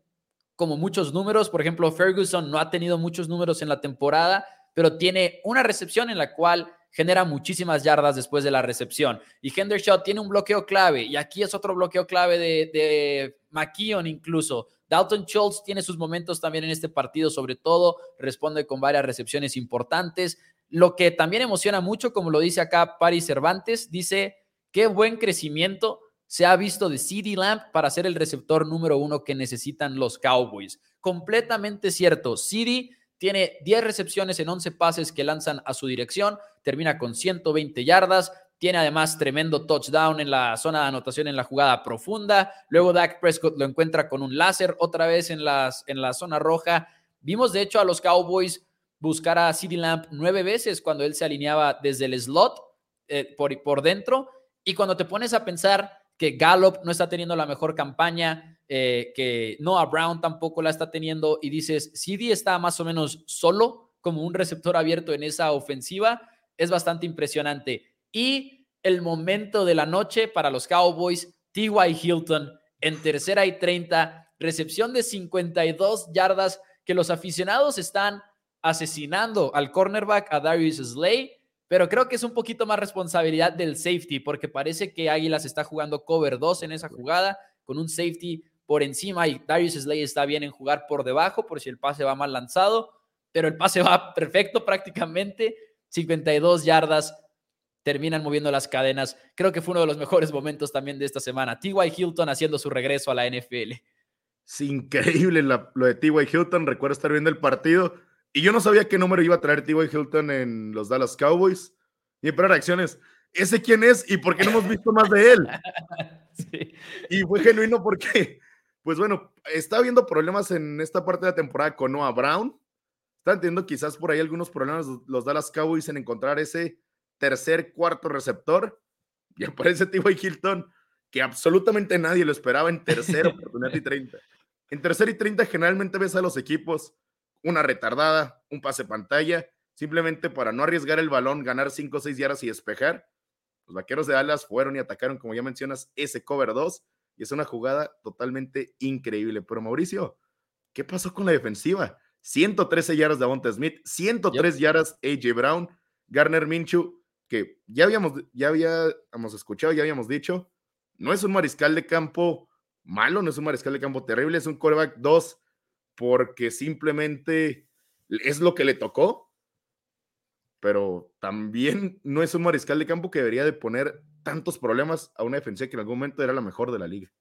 como muchos números, por ejemplo, Ferguson no ha tenido muchos números en la temporada, pero tiene una recepción en la cual genera muchísimas yardas después de la recepción. Y Hendershot tiene un bloqueo clave, y aquí es otro bloqueo clave de, de McKeon incluso. Dalton Schultz tiene sus momentos también en este partido, sobre todo responde con varias recepciones importantes. Lo que también emociona mucho, como lo dice acá Paris Cervantes, dice, qué buen crecimiento se ha visto de CD Lamp para ser el receptor número uno que necesitan los Cowboys. Completamente cierto. CD tiene 10 recepciones en 11 pases que lanzan a su dirección, termina con 120 yardas, tiene además tremendo touchdown en la zona de anotación en la jugada profunda. Luego Dak Prescott lo encuentra con un láser otra vez en, en la zona roja. Vimos de hecho a los Cowboys buscar a CeeDee Lamp nueve veces cuando él se alineaba desde el slot eh, por, por dentro. Y cuando te pones a pensar que Gallup no está teniendo la mejor campaña, eh, que Noah Brown tampoco la está teniendo y dices, CD está más o menos solo como un receptor abierto en esa ofensiva, es bastante impresionante. Y el momento de la noche para los Cowboys, T.Y. Hilton en tercera y 30, recepción de 52 yardas que los aficionados están asesinando al cornerback, a Darius Slay, pero creo que es un poquito más responsabilidad del safety, porque parece que Águilas está jugando cover 2 en esa jugada, con un safety por encima y Darius Slay está bien en jugar por debajo por si el pase va mal lanzado, pero el pase va perfecto prácticamente, 52 yardas, terminan moviendo las cadenas. Creo que fue uno de los mejores momentos también de esta semana. T.Y. Hilton haciendo su regreso a la NFL. Es increíble lo de T.Y. Hilton. Recuerdo estar viendo el partido y yo no sabía qué número iba a traer T.Y. Hilton en los Dallas Cowboys. Y para reacciones, ¿ese quién es y por qué no hemos visto más de él? Y fue genuino porque pues bueno, está habiendo problemas en esta parte de la temporada con Noah Brown. Está entiendo quizás por ahí algunos problemas los Dallas Cowboys en encontrar ese tercer, cuarto receptor. Y aparece T.Y. Hilton, que absolutamente nadie lo esperaba en tercera oportunidad y 30. En tercera y 30 generalmente ves a los equipos una retardada, un pase pantalla, simplemente para no arriesgar el balón, ganar 5 o 6 yardas y despejar. Los vaqueros de Dallas fueron y atacaron, como ya mencionas, ese cover 2 y es una jugada totalmente increíble. Pero Mauricio, ¿qué pasó con la defensiva? 113 yardas de Avonta Smith, 103 yardas AJ Brown, Garner Minshew, que ya habíamos, ya habíamos escuchado, ya habíamos dicho, no es un mariscal de campo malo, no es un mariscal de campo terrible, es un quarterback 2 porque simplemente es lo que le tocó, pero también no es un mariscal de campo que debería de poner tantos problemas a una defensiva que en algún momento era la mejor de la liga.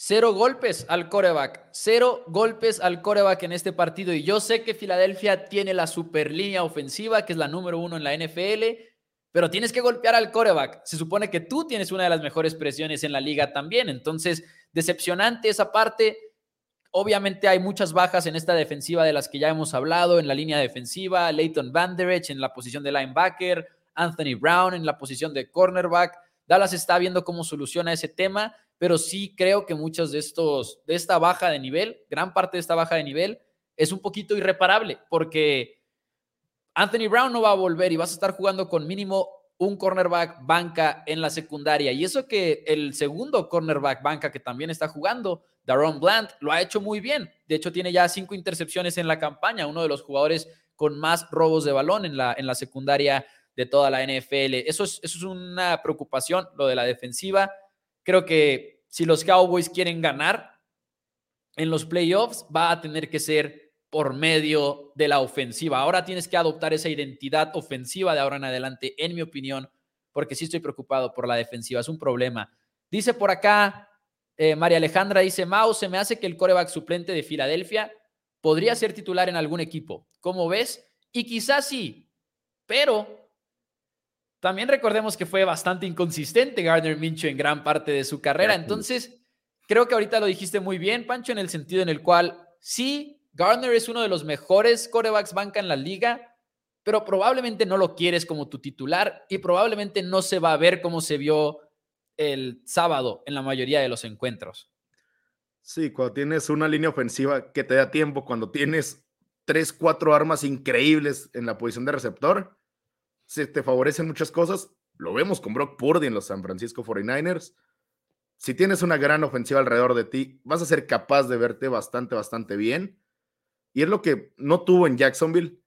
Cero golpes al coreback, cero golpes al coreback en este partido. Y yo sé que Filadelfia tiene la super línea ofensiva, que es la número uno en la NFL, pero tienes que golpear al coreback. Se supone que tú tienes una de las mejores presiones en la liga también. Entonces, decepcionante esa parte. Obviamente hay muchas bajas en esta defensiva de las que ya hemos hablado, en la línea defensiva, Leighton Vanderich en la posición de linebacker, Anthony Brown en la posición de cornerback. Dallas está viendo cómo soluciona ese tema, pero sí creo que muchos de estos, de esta baja de nivel, gran parte de esta baja de nivel, es un poquito irreparable, porque Anthony Brown no va a volver y vas a estar jugando con mínimo un cornerback banca en la secundaria. Y eso que el segundo cornerback banca que también está jugando, Daron Bland, lo ha hecho muy bien. De hecho, tiene ya cinco intercepciones en la campaña, uno de los jugadores con más robos de balón en la, en la secundaria de toda la NFL. Eso es, eso es una preocupación, lo de la defensiva. Creo que si los Cowboys quieren ganar en los playoffs, va a tener que ser por medio de la ofensiva. Ahora tienes que adoptar esa identidad ofensiva de ahora en adelante, en mi opinión, porque sí estoy preocupado por la defensiva. Es un problema. Dice por acá, eh, María Alejandra dice, Mau, se me hace que el coreback suplente de Filadelfia podría ser titular en algún equipo. ¿Cómo ves? Y quizás sí, pero también recordemos que fue bastante inconsistente Gardner Minshew en gran parte de su carrera. Entonces, creo que ahorita lo dijiste muy bien, Pancho, en el sentido en el cual sí, Gardner es uno de los mejores corebacks banca en la liga, pero probablemente no lo quieres como tu titular y probablemente no se va a ver como se vio el sábado en la mayoría de los encuentros. Sí, cuando tienes una línea ofensiva que te da tiempo, cuando tienes tres, cuatro armas increíbles en la posición de receptor, se te favorecen muchas cosas. Lo vemos con Brock Purdy en los San Francisco 49ers. Si tienes una gran ofensiva alrededor de ti, vas a ser capaz de verte bastante, bastante bien. Y es lo que no tuvo en Jacksonville.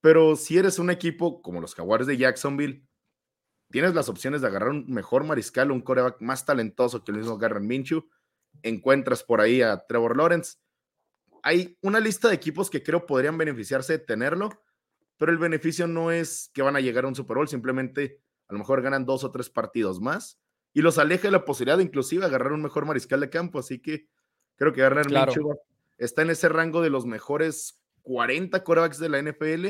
Pero si eres un equipo como los Jaguares de Jacksonville, tienes las opciones de agarrar un mejor mariscal, un coreback más talentoso que el mismo Garren Minshew. Encuentras por ahí a Trevor Lawrence. Hay una lista de equipos que creo podrían beneficiarse de tenerlo, pero el beneficio no es que van a llegar a un Super Bowl, simplemente a lo mejor ganan dos o tres partidos más y los aleja de la posibilidad de inclusive agarrar un mejor mariscal de campo. Así que creo que Garner Minshew está en ese rango de los mejores 40 corebacks de la NFL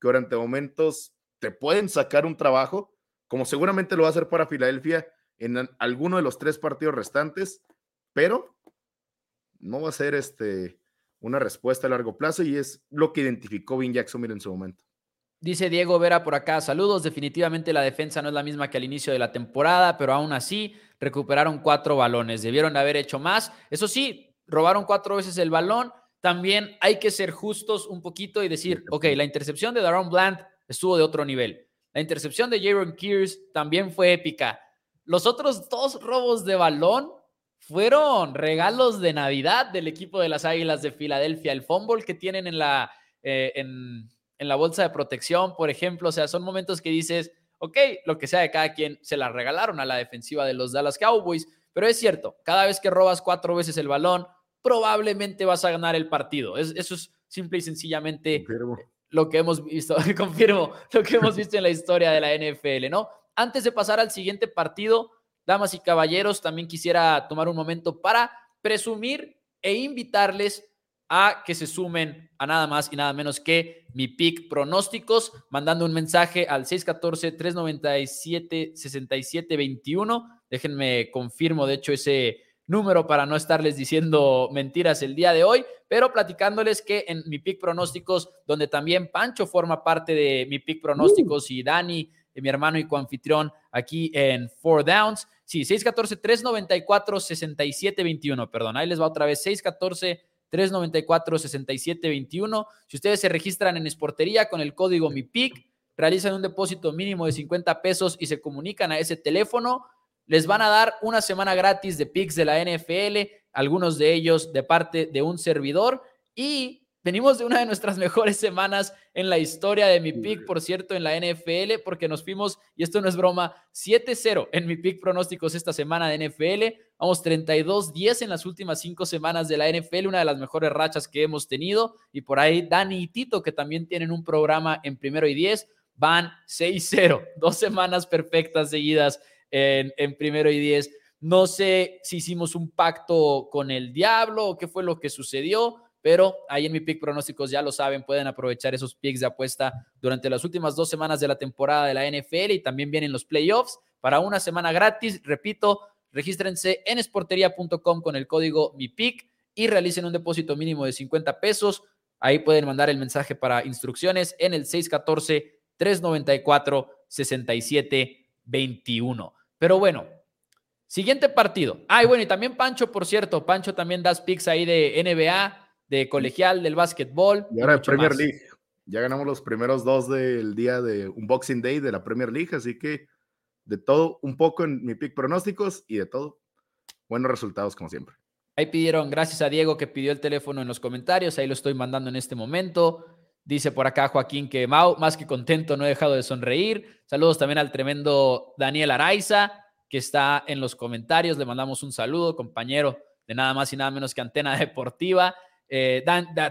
que durante momentos te pueden sacar un trabajo, como seguramente lo va a hacer para Filadelfia en alguno de los tres partidos restantes, pero no va a ser este, una respuesta a largo plazo y es lo que identificó Vin Jacksonville en su momento. Dice Diego Vera por acá, saludos, definitivamente la defensa no es la misma que al inicio de la temporada, pero aún así recuperaron cuatro balones, debieron haber hecho más. Eso sí, robaron cuatro veces el balón. También hay que ser justos un poquito y decir, ok, la intercepción de Daron Bland estuvo de otro nivel. La intercepción de Jaron Kears también fue épica. Los otros dos robos de balón fueron regalos de Navidad del equipo de las Águilas de Filadelfia. El fumble que tienen en la... Eh, en, la bolsa de protección, por ejemplo. O sea, son momentos que dices, ok, lo que sea de cada quien, se la regalaron a la defensiva de los Dallas Cowboys. Pero es cierto, cada vez que robas cuatro veces el balón, probablemente vas a ganar el partido. eso es simple y sencillamente lo que hemos visto, confirmo, lo que hemos visto en la historia de la NFL, ¿no? Antes de pasar al siguiente partido, damas y caballeros, también quisiera tomar un momento para presumir e invitarles a que se sumen a nada más y nada menos que mi pick pronósticos, mandando un mensaje al 614-397-6721. Déjenme confirmo, de hecho, ese número para no estarles diciendo mentiras el día de hoy, pero platicándoles que en mi pick pronósticos, donde también Pancho forma parte de mi pick pronósticos y Dani, mi hermano y coanfitrión aquí en Four Downs. Sí, 614-394-6721, perdón, ahí les va otra vez, 614 394-6721. Si ustedes se registran en Esportería con el código MIPIC, realizan un depósito mínimo de 50 pesos y se comunican a ese teléfono, les van a dar una semana gratis de picks de la NFL, algunos de ellos de parte de un servidor y Venimos de una de nuestras mejores semanas en la historia de mi pick, por cierto, en la NFL, porque nos fuimos, y esto no es broma, 7-0 en mi pick pronósticos esta semana de NFL. Vamos 32-10 en las últimas cinco semanas de la NFL, una de las mejores rachas que hemos tenido. Y por ahí Dani y Tito, que también tienen un programa en primero y 10, van 6-0, dos semanas perfectas seguidas en, primero y 10. No sé si hicimos un pacto con el diablo o qué fue lo que sucedió pero ahí en mi pick pronósticos ya lo saben, pueden aprovechar esos picks de apuesta durante las últimas dos semanas de la temporada de la NFL y también vienen los playoffs para una semana gratis. Repito, regístrense en esportería.com con el código MIPIC y realicen un depósito mínimo de 50 pesos. Ahí pueden mandar el mensaje para instrucciones en el 614-394-6721. Pero bueno, siguiente partido. Ay, bueno, y también Pancho, por cierto, Pancho también das picks ahí de NBA de colegial, del básquetbol. Y ahora de Premier League. Ya ganamos los primeros dos del día de un Boxing Day de la Premier League, así que de todo un poco en mi pick pronósticos y de todo buenos resultados como siempre. Ahí pidieron, gracias a Diego que pidió el teléfono en los comentarios, ahí lo estoy mandando en este momento. Dice por acá Joaquín que Mau, más que contento, no he dejado de sonreír. Saludos también al tremendo Daniel Araiza, que está en los comentarios. Le mandamos un saludo, compañero de nada más y nada menos que Antena Deportiva. Eh,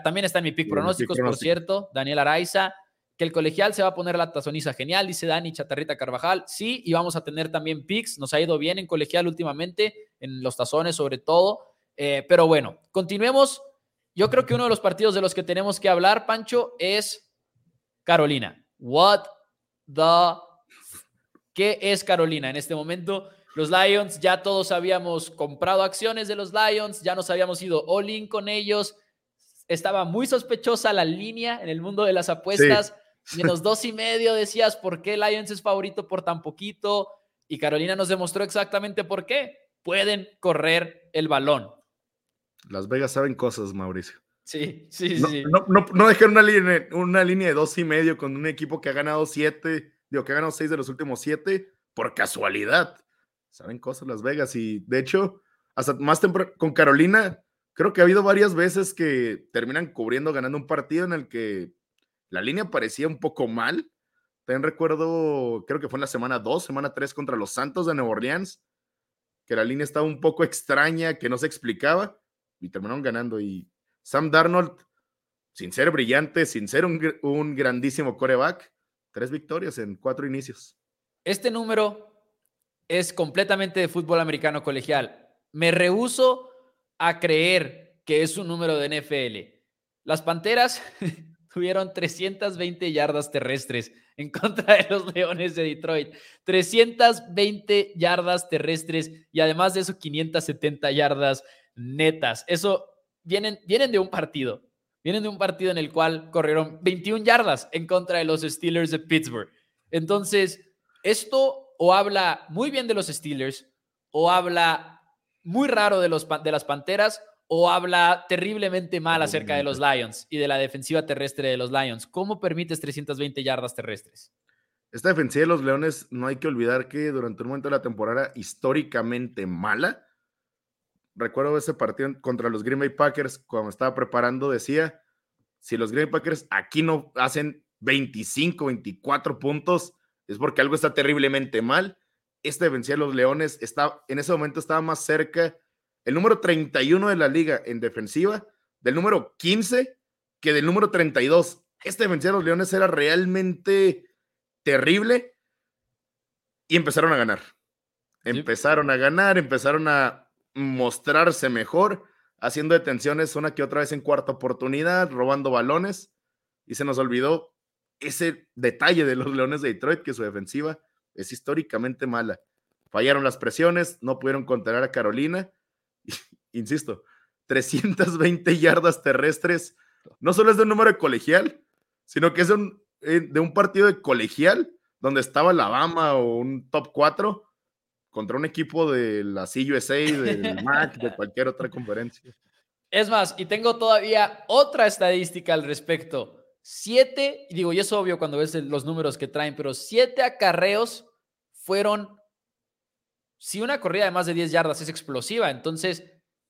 también está en mi pick pronósticos, por cierto, Daniel Araiza, que el colegial se va a poner la tazoniza genial, dice Dani Chatarrita Carvajal. Sí, y vamos a tener también picks. Nos ha ido bien en colegial últimamente, en los tazones sobre todo. Eh, pero bueno, continuemos. Yo creo que uno de los partidos de los que tenemos que hablar, Pancho, es Carolina. What the... ¿Qué es Carolina en este momento? Los Lions, ya todos habíamos comprado acciones de los Lions, ya nos habíamos ido all-in con ellos estaba muy sospechosa la línea en el mundo de las apuestas, Menos dos y medio decías, ¿por qué Lions es favorito por tan poquito? Y Carolina nos demostró exactamente por qué. Pueden correr el balón. Las Vegas saben cosas, Mauricio. Sí, sí, no, sí. No, no, no dejar una línea, una línea de dos y medio con un equipo que ha ganado siete, digo, que ha ganado seis de los últimos siete, por casualidad. Saben cosas Las Vegas. Y de hecho, hasta más temprano, con Carolina, creo que ha habido varias veces que terminan cubriendo, ganando un partido en el que la línea parecía un poco mal. También recuerdo, creo que fue en la semana 2, semana 3 contra los Santos de Nueva Orleans, que la línea estaba un poco extraña, que no se explicaba, y terminaron ganando. Y Sam Darnold, sin ser brillante, sin ser un, grandísimo coreback, tres victorias en cuatro inicios. Este número es completamente de fútbol americano colegial. Me rehuso a creer que es un número de NFL. Las Panteras tuvieron 320 yardas terrestres en contra de los Leones de Detroit. 320 yardas terrestres y además de eso 570 yardas netas. Eso vienen, vienen de un partido. Vienen de un partido en el cual corrieron 21 yardas en contra de los Steelers de Pittsburgh. Entonces, esto o habla muy bien de los Steelers o habla muy raro de, los, de las Panteras o habla terriblemente mal acerca de los Lions y de la defensiva terrestre de los Lions. ¿Cómo permites 320 yardas terrestres? Esta defensiva de los Leones, no hay que olvidar que durante un momento de la temporada históricamente mala, recuerdo ese partido contra los Green Bay Packers, cuando estaba preparando, decía, si los Green Bay Packers aquí no hacen 25, 24 puntos, es porque algo está terriblemente mal. Esta defensiva de los Leones está, en ese momento estaba más cerca el número 31 de la liga en defensiva, del número 15 que del número 32. Este defensiva de los Leones era realmente terrible y empezaron a ganar. Empezaron a ganar, empezaron a mostrarse mejor, haciendo detenciones una que otra vez en cuarta oportunidad, robando balones y se nos olvidó ese detalle de los Leones de Detroit, que su defensiva es históricamente mala. Fallaron las presiones, no pudieron contener a Carolina insisto, 320 yardas terrestres, no solo es de un número de colegial, sino que es un, eh, de un partido de colegial donde estaba Alabama o un top 4 contra un equipo de la CUSA, del MAC, de cualquier otra conferencia. Es más, y tengo todavía otra estadística al respecto. Siete, y digo, y es obvio cuando ves los números que traen, pero siete acarreos fueron si una corrida de más de 10 yardas es explosiva, entonces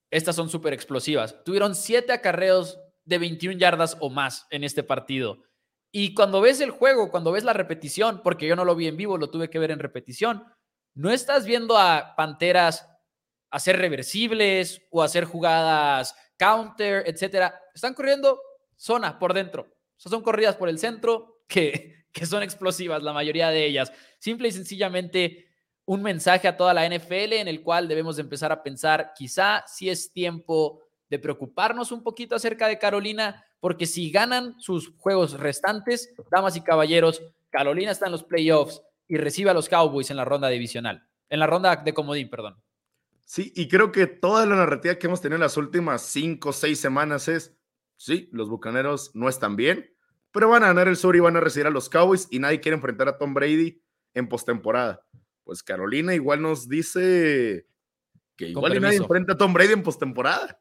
estas son súper explosivas. Tuvieron 7 acarreos de 21 yardas o más en este partido. Y cuando ves el juego, cuando ves la repetición, porque yo no lo vi en vivo, lo tuve que ver en repetición, no estás viendo a Panteras hacer reversibles o hacer jugadas counter, etcétera. Están corriendo zona por dentro. Son corridas por el centro que, que son explosivas, la mayoría de ellas. Simple y sencillamente un mensaje a toda la NFL en el cual debemos de empezar a pensar, quizá si es tiempo de preocuparnos un poquito acerca de Carolina, porque si ganan sus juegos restantes, damas y caballeros, Carolina está en los playoffs y recibe a los Cowboys en la ronda divisional, en la ronda de comodín, perdón. Sí, y creo que toda la narrativa que hemos tenido en las últimas cinco o seis semanas es, sí, los Bucaneros no están bien, pero van a ganar el sur y van a recibir a los Cowboys y nadie quiere enfrentar a Tom Brady en postemporada pues Carolina igual nos dice que igual nadie enfrenta a Tom Brady en postemporada.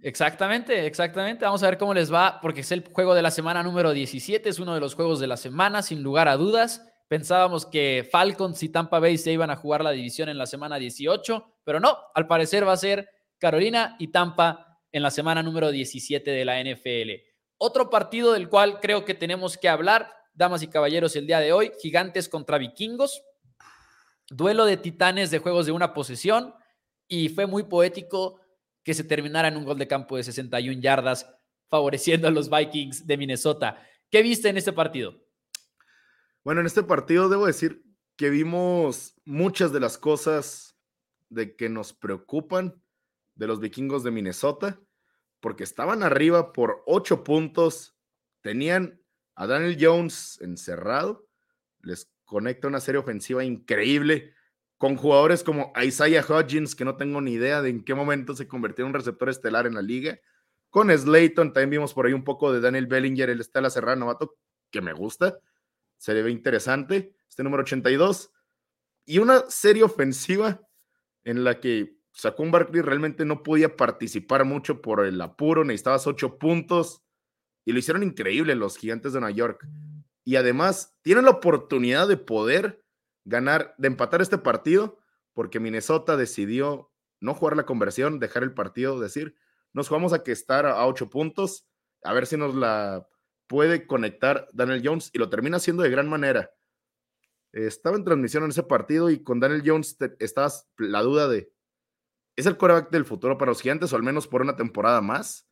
Exactamente, exactamente. Vamos a ver cómo les va, porque es el juego de la semana número 17, es uno de los juegos de la semana, sin lugar a dudas. Pensábamos que Falcons y Tampa Bay se iban a jugar la división en la semana 18, pero no, al parecer va a ser Carolina y Tampa en la semana número 17 de la NFL. Otro partido del cual creo que tenemos que hablar, damas y caballeros, el día de hoy, Gigantes contra Vikingos. Duelo de titanes de juegos de una posesión y fue muy poético que se terminara en un gol de campo de 61 yardas favoreciendo a los Vikings de Minnesota. ¿Qué viste en este partido? Bueno, en este partido debo decir que vimos muchas de las cosas de que nos preocupan de los vikingos de Minnesota, porque estaban arriba por ocho puntos, tenían a Daniel Jones encerrado, les conecta una serie ofensiva increíble con jugadores como Isaiah Hodgins, que no tengo ni idea de en qué momento se convirtió en un receptor estelar en la liga. Con Slayton, también vimos por ahí un poco de Daniel Bellinger, el Estela Serrano novato, que me gusta. Se le ve interesante, este número 82. Y una serie ofensiva en la que sacó un Barkley realmente no podía participar mucho por el apuro, necesitabas ocho puntos y lo hicieron increíble los gigantes de Nueva York. Y además tienen la oportunidad de poder ganar, de empatar este partido, porque Minnesota decidió no jugar la conversión, dejar el partido, decir, nos jugamos a que estar a ocho puntos, a ver si nos la puede conectar Daniel Jones y lo termina haciendo de gran manera. Estaba en transmisión en ese partido y con Daniel Jones estaba la duda de, ¿es el coreback del futuro para los gigantes o al menos por una temporada más?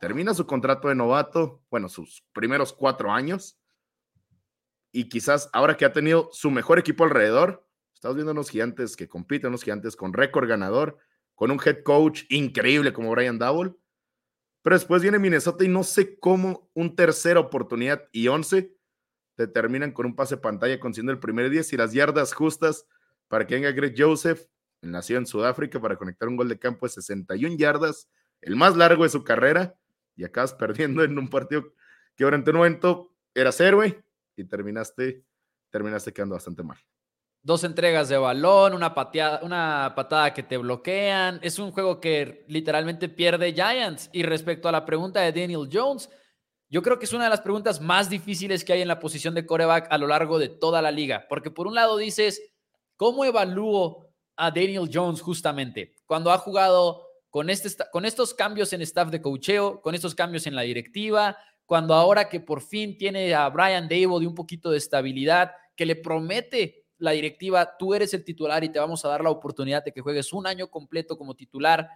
Termina su contrato de novato, bueno, sus primeros cuatro años. Y quizás ahora que ha tenido su mejor equipo alrededor, estamos viendo unos gigantes que compiten, unos gigantes con récord ganador, con un head coach increíble como Brian Double. Pero después viene Minnesota y no sé cómo un tercera oportunidad y once te terminan con un pase pantalla consiguiendo el primer 10 y las yardas justas para que venga Greg Joseph, nacido en Sudáfrica, para conectar un gol de campo de 61 yardas, el más largo de su carrera, y acabas perdiendo en un partido que durante un momento eras héroe y terminaste, terminaste quedando bastante mal. Dos entregas de balón, una, pateada, una patada que te bloquean. Es un juego que literalmente pierde Giants. Y respecto a la pregunta de Daniel Jones, yo creo que es una de las preguntas más difíciles que hay en la posición de coreback a lo largo de toda la liga. Porque por un lado dices, ¿cómo evalúo a Daniel Jones justamente? Cuando ha jugado con, este, con estos cambios en staff de cocheo, con estos cambios en la directiva, cuando ahora que por fin tiene a Brian Dable de un poquito de estabilidad, que le promete la directiva, tú eres el titular y te vamos a dar la oportunidad de que juegues un año completo como titular,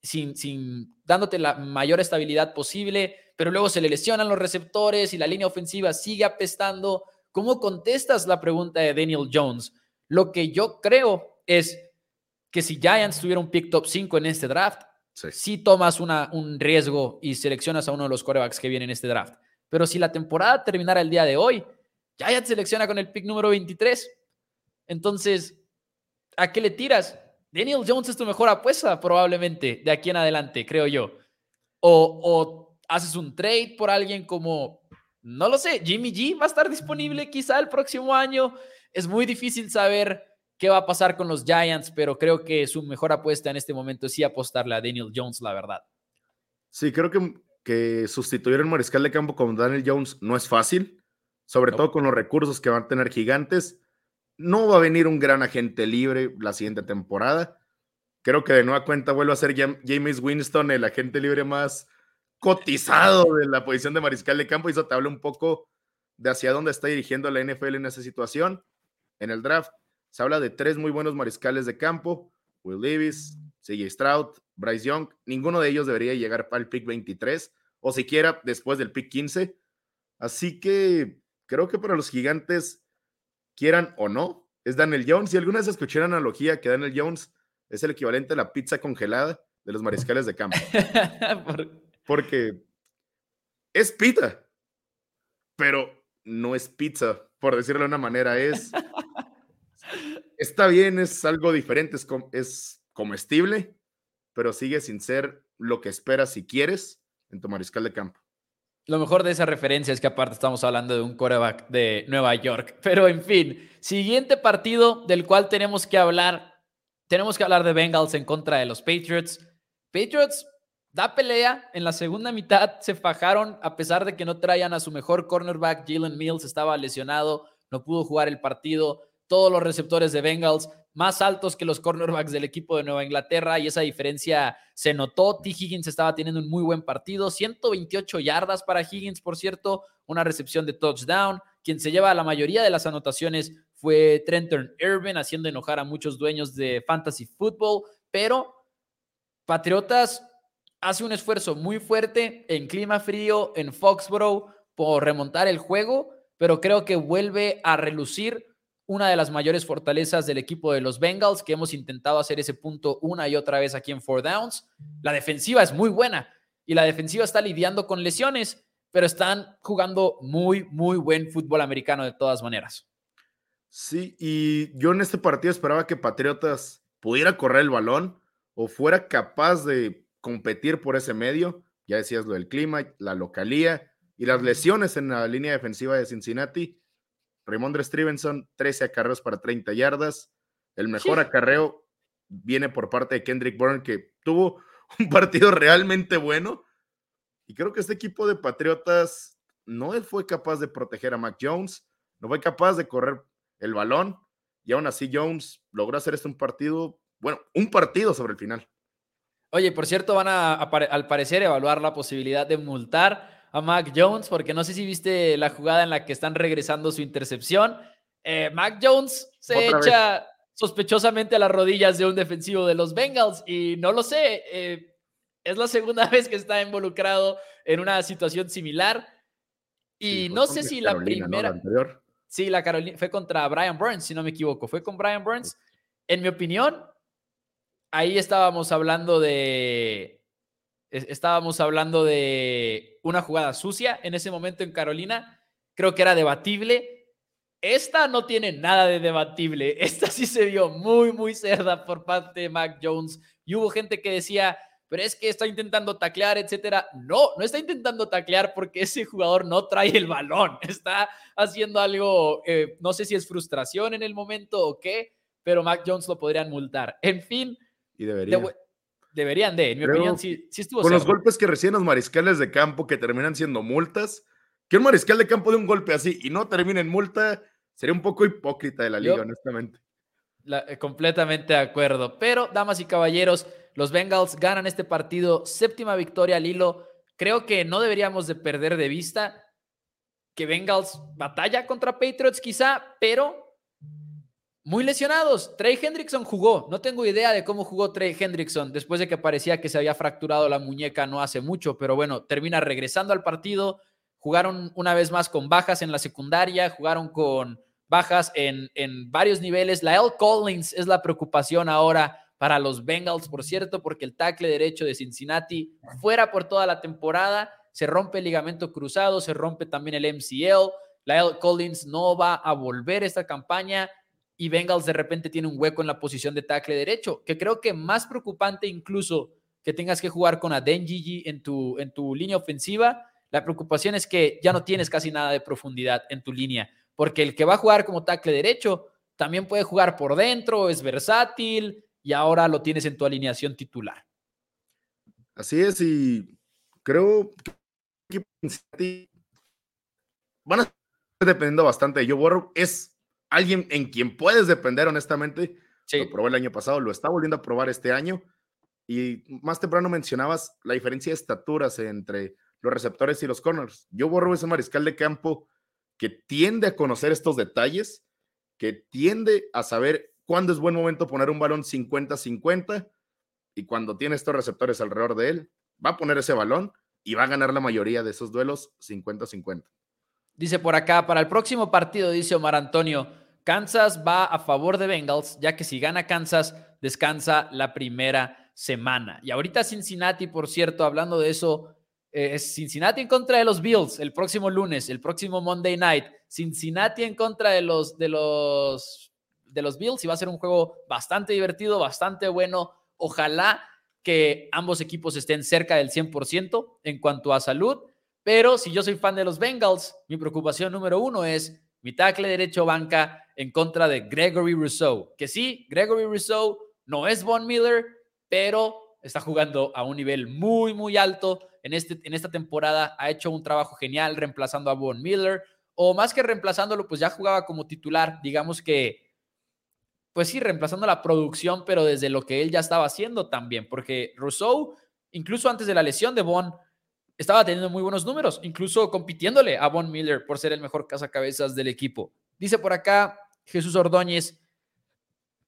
sin, sin dándote la mayor estabilidad posible, pero luego se le lesionan los receptores y la línea ofensiva sigue apestando. ¿Cómo contestas la pregunta de Daniel Jones? Lo que yo creo es que si Giants tuviera un pick top 5 en este draft, si tomas una, un riesgo y seleccionas a uno de los corebacks que viene en este draft. Pero si la temporada terminara el día de hoy, ya selecciona con el pick número 23. Entonces, ¿a qué le tiras? Daniel Jones es tu mejor apuesta probablemente de aquí en adelante, creo yo. O, o haces un trade por alguien como, no lo sé, Jimmy G va a estar disponible quizá el próximo año. Es muy difícil saber qué va a pasar con los Giants, pero creo que su mejor apuesta en este momento es sí apostarle a Daniel Jones, la verdad. Sí, creo que, que sustituir el mariscal de campo con Daniel Jones no es fácil, sobre todo con los recursos que van a tener gigantes. No va a venir un gran agente libre la siguiente temporada. Creo que de nueva cuenta vuelve a ser James Winston el agente libre más cotizado de la posición de mariscal de campo y eso te habla un poco de hacia dónde está dirigiendo la NFL en esa situación. En el draft se habla de tres muy buenos mariscales de campo, Will Davis, CJ Stroud, Bryce Young. Ninguno de ellos debería llegar el pick 23 o siquiera después del pick 15. Así que creo que para los gigantes, quieran o no, es Daniel Jones. Si alguna vez escuché la analogía que Daniel Jones es el equivalente a la pizza congelada de los mariscales de campo. Porque es pizza, pero no es pizza, por decirlo de una manera, es está bien, es algo diferente, es, es comestible, pero sigue sin ser lo que esperas si quieres en tu mariscal de campo. Lo mejor de esa referencia es que aparte estamos hablando de un coreback de Nueva York. Pero en fin, siguiente partido del cual tenemos que hablar. Tenemos que hablar de Bengals en contra de los Patriots. Patriots da pelea. En la segunda mitad se fajaron a pesar de que no traían a su mejor cornerback. Jalen Mills estaba lesionado, no pudo jugar el partido todos los receptores de Bengals más altos que los cornerbacks del equipo de Nueva Inglaterra y esa diferencia se notó. T. Higgins estaba teniendo un muy buen partido, 128 yardas para Higgins, por cierto, una recepción de touchdown. Quien se lleva la mayoría de las anotaciones fue Trenton Irvin, haciendo enojar a muchos dueños de fantasy football, pero Patriotas hace un esfuerzo muy fuerte en clima frío en Foxborough por remontar el juego, pero creo que vuelve a relucir una de las mayores fortalezas del equipo de los Bengals, que hemos intentado hacer ese punto una y otra vez aquí en Four Downs. La defensiva es muy buena y la defensiva está lidiando con lesiones, pero están jugando muy, muy buen fútbol americano de todas maneras. Sí, y yo en este partido esperaba que Patriotas pudiera correr el balón o fuera capaz de competir por ese medio. Ya decías lo del clima, la localía y las lesiones en la línea defensiva de Cincinnati Raymond Stevenson, 13 acarreos para 30 yardas. El mejor acarreo viene por parte de Kendrick Bourne, que tuvo un partido realmente bueno. Y creo que este equipo de Patriotas no fue capaz de proteger a Mac Jones, no fue capaz de correr el balón. Y aún así Jones logró hacer este un partido, bueno, un partido sobre el final. Oye, por cierto, van a, al parecer evaluar la posibilidad de multar a Mac Jones, porque no sé si viste la jugada en la que están regresando su intercepción. Eh, Mac Jones se echa sospechosamente a las rodillas de un defensivo de los Bengals y no lo sé, eh, es la segunda vez que está involucrado en una situación similar. Y no sé si la primera... Sí, la Carolina fue contra Brian Burns, si no me equivoco, fue con Brian Burns. En mi opinión, ahí estábamos hablando de estábamos hablando de una jugada sucia en ese momento en Carolina. Creo que era debatible. Esta no tiene nada de debatible. Esta sí se vio muy, muy cerda por parte de Mac Jones. Y hubo gente que decía, pero es que está intentando taclear, etcétera. No, no está intentando taclear porque ese jugador no trae el balón. Está haciendo algo, eh, no sé si es frustración en el momento o qué, pero Mac Jones lo podrían multar. En fin. Y deberían. Deberían de, en mi opinión, sí, sí estuvo. Con los golpes que reciben los mariscales de campo que terminan siendo multas, que un mariscal de campo de un golpe así y no termine en multa, sería un poco hipócrita de la liga, honestamente. Eh, completamente de acuerdo. Pero, damas y caballeros, los Bengals ganan este partido, séptima victoria al hilo. Creo que no deberíamos de perder de vista que Bengals batalla contra Patriots quizá, pero muy lesionados. Trey Hendrickson jugó. No tengo idea de cómo jugó Trey Hendrickson después de que parecía que se había fracturado la muñeca no hace mucho, pero bueno, termina regresando al partido. Jugaron una vez más con bajas en la secundaria, jugaron con bajas en, en varios niveles. La L. Collins es la preocupación ahora para los Bengals, por cierto, porque el tackle derecho de Cincinnati fuera por toda la temporada, se rompe el ligamento cruzado, se rompe también el MCL. La L. Collins no va a volver esta campaña y Bengals de repente tiene un hueco en la posición de tackle derecho, que creo que más preocupante incluso que tengas que jugar con Aden Gigi en tu, en tu línea ofensiva. La preocupación es que ya no tienes casi nada de profundidad en tu línea porque el que va a jugar como tackle derecho también puede jugar por dentro, es versátil y ahora lo tienes en tu alineación titular. Así es, y creo que van a estar dependiendo bastante de Joe Burrow. Es alguien en quien puedes depender, honestamente. Lo probó el año pasado, lo está volviendo a probar este año. Y más temprano mencionabas la diferencia de estaturas entre los receptores y los corners. Joe Burrow es un mariscal de campo que tiende a conocer estos detalles, que tiende a saber cuándo es buen momento poner un balón 50-50 y cuando tiene estos receptores alrededor de él, va a poner ese balón y va a ganar la mayoría de esos duelos 50-50. Dice por acá, para el próximo partido, dice Omar Antonio, Kansas va a favor de Bengals, ya que si gana Kansas, descansa la primera semana. Y ahorita Cincinnati, por cierto, hablando de eso, eh, es Cincinnati en contra de los Bills el próximo lunes, el próximo Monday night. Cincinnati en contra de los, de los, de los Bills y va a ser un juego bastante divertido, bastante bueno. Ojalá que ambos equipos estén cerca del 100% en cuanto a salud. Pero si yo soy fan de los Bengals, mi preocupación número uno es mi tackle derecho banca en contra de Gregory Rousseau. Que sí, Gregory Rousseau no es Von Miller, pero está jugando a un nivel muy, muy alto en, este, en esta temporada ha hecho un trabajo genial reemplazando a Von Miller, o más que reemplazándolo, pues ya jugaba como titular, digamos que, pues sí, reemplazando la producción, pero desde lo que él ya estaba haciendo también, porque Rousseau, incluso antes de la lesión de Von, estaba teniendo muy buenos números, incluso compitiéndole a Von Miller por ser el mejor cazacabezas del equipo. Dice por acá Jesús Ordóñez,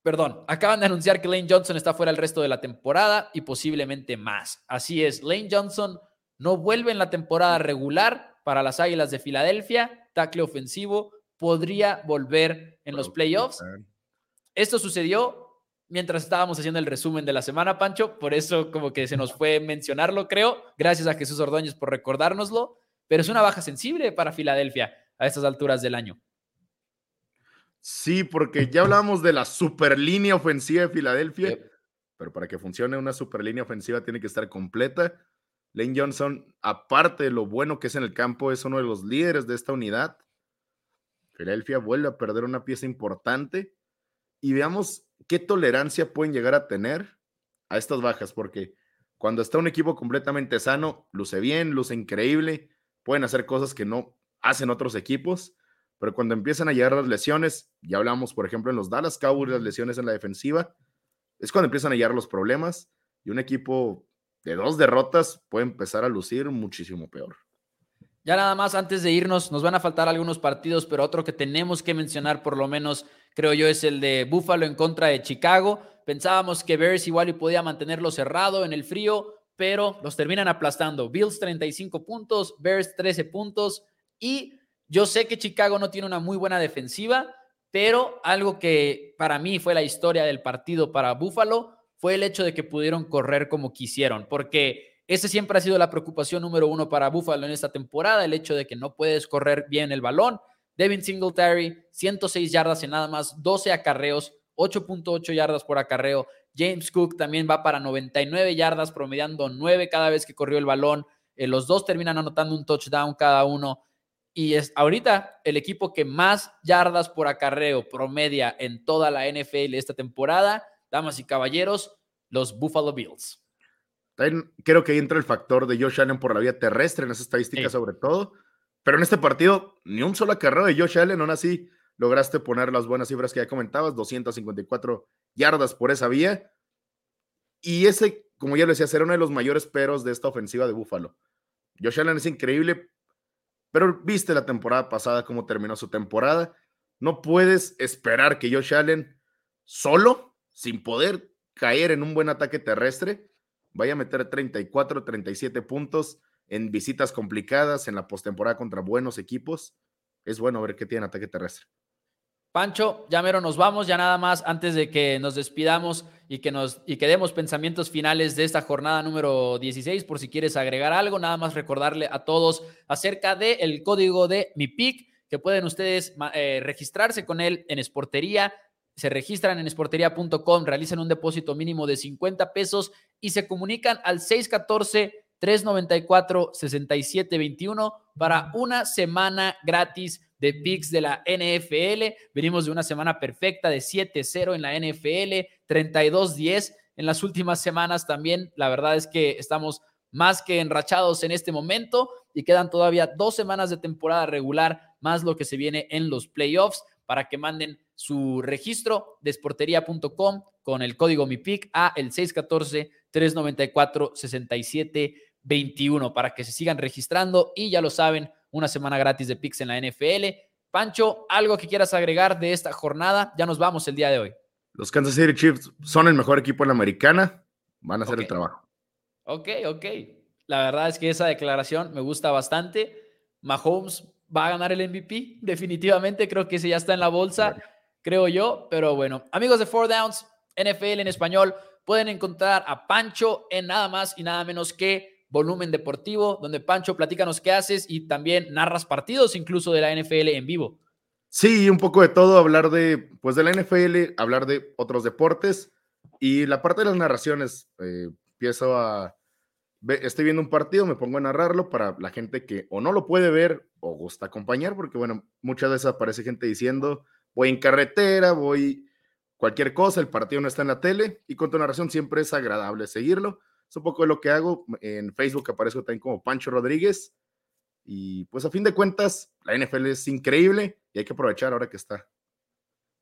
Perdón, acaban de anunciar que Lane Johnson está fuera el resto de la temporada y posiblemente más. Así es, Lane Johnson no vuelve en la temporada regular para las Águilas de Filadelfia, tackle ofensivo, podría volver en los playoffs. Esto sucedió mientras estábamos haciendo el resumen de la semana, Pancho, por eso como que se nos fue mencionarlo, creo. Gracias a Jesús Ordóñez por recordárnoslo, pero es una baja sensible para Filadelfia a estas alturas del año. Sí, porque ya hablamos de la super línea ofensiva de Filadelfia, pero para que funcione una super línea ofensiva tiene que estar completa. Lane Johnson, aparte de lo bueno que es en el campo, es uno de los líderes de esta unidad. Filadelfia vuelve a perder una pieza importante y veamos qué tolerancia pueden llegar a tener a estas bajas, porque cuando está un equipo completamente sano, luce bien, luce increíble, pueden hacer cosas que no hacen otros equipos, pero cuando empiezan a llegar las lesiones, ya hablamos, por ejemplo, en los Dallas Cowboys, las lesiones en la defensiva, es cuando empiezan a llegar los problemas y un equipo de dos derrotas puede empezar a lucir muchísimo peor. Ya nada más antes de irnos, nos van a faltar algunos partidos, pero otro que tenemos que mencionar por lo menos, creo yo, es el de Buffalo en contra de Chicago. Pensábamos que Bears igual y podía mantenerlo cerrado en el frío, pero los terminan aplastando. Bills 35 puntos, Bears 13 puntos y yo sé que Chicago no tiene una muy buena defensiva, pero algo que para mí fue la historia del partido para Buffalo fue el hecho de que pudieron correr como quisieron, porque ese siempre ha sido la preocupación número uno para Buffalo en esta temporada, el hecho de que no puedes correr bien el balón. Devin Singletary, 106 yardas en nada más, 12 acarreos, 8.8 yardas por acarreo. James Cook también va para 99 yardas, promediando 9 cada vez que corrió el balón. Eh, los dos terminan anotando un touchdown cada uno y es ahorita el equipo que más yardas por acarreo promedia en toda la NFL esta temporada, damas y caballeros, los Buffalo Bills. También creo que entra el factor de Josh Allen por la vía terrestre en esa estadística sobre todo, pero en este partido ni un solo acarreo de Josh Allen, aún así lograste poner las buenas cifras que ya comentabas, 254 yardas por esa vía. Y ese, como ya lo decía, será uno de los mayores peros de esta ofensiva de Buffalo. Josh Allen es increíble, pero viste la temporada pasada cómo terminó su temporada. No puedes esperar que Josh Allen solo, sin poder caer en un buen ataque terrestre, vaya a meter 34, 37 puntos en visitas complicadas, en la postemporada contra buenos equipos. Es bueno ver qué tiene ataque terrestre. Pancho, ya mero nos vamos, ya nada más antes de que nos despidamos y que nos y que demos pensamientos finales de esta jornada número 16, por si quieres agregar algo, nada más recordarle a todos acerca del el código de mi pick, que pueden ustedes eh, registrarse con él en Esportería, se registran en esportería.com, realizan un depósito mínimo de 50 pesos y se comunican al 614 394 6721 para una semana gratis de picks de la NFL. Venimos de una semana perfecta de 7-0 en la NFL, 32-10 en las últimas semanas también. La verdad es que estamos más que enrachados en este momento y quedan todavía dos semanas de temporada regular, más lo que se viene en los playoffs, para que manden su registro de esportería.com con el código MIPIC a el 614-394-6721 para que se sigan registrando y ya lo saben, una semana gratis de picks en la NFL. Pancho, algo que quieras agregar de esta jornada. Ya nos vamos el día de hoy. Los Kansas City Chiefs son el mejor equipo en la americana. Van a hacer el trabajo. Ok, ok. La verdad es que esa declaración me gusta bastante. Mahomes va a ganar el MVP, definitivamente. Creo que ese ya está en la bolsa, creo yo. Pero bueno, amigos de Four Downs, NFL en español, pueden encontrar a Pancho en nada más y nada menos que Volumen Deportivo, donde Pancho, platícanos qué haces y también narras partidos incluso de la NFL en vivo. Sí, un poco de todo, hablar de, pues de la NFL, hablar de otros deportes y la parte de las narraciones. Eh, empiezo a, estoy viendo un partido, me pongo a narrarlo para la gente que o no lo puede ver o gusta acompañar, porque bueno, muchas veces aparece gente diciendo, voy en carretera, voy cualquier cosa, el partido no está en la tele y con tu narración siempre es agradable seguirlo. Es un poco de lo que hago. En Facebook aparezco también como Pancho Rodríguez. Y pues a fin de cuentas, la NFL es increíble y hay que aprovechar ahora que está.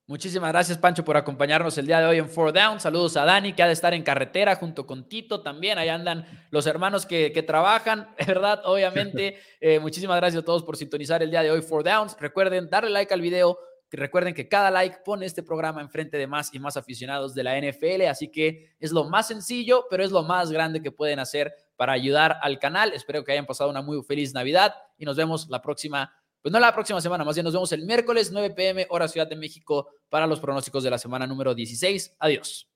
Muchísimas gracias, Pancho, por acompañarnos el día de hoy en Four Down. Saludos a Dani, que ha de estar en carretera junto con Tito también. Ahí andan los hermanos que, que trabajan, ¿verdad? Obviamente. Eh, muchísimas gracias a todos por sintonizar el día de hoy Four Downs. Recuerden darle like al video, recuerden que cada like pone este programa enfrente de más y más aficionados de la NFL, así que es lo más sencillo, pero es lo más grande que pueden hacer para ayudar al canal. Espero que hayan pasado una muy feliz Navidad y nos vemos la próxima, pues no la próxima semana, más bien nos vemos el miércoles 9 pm hora Ciudad de México para los pronósticos de la semana número 16. Adiós.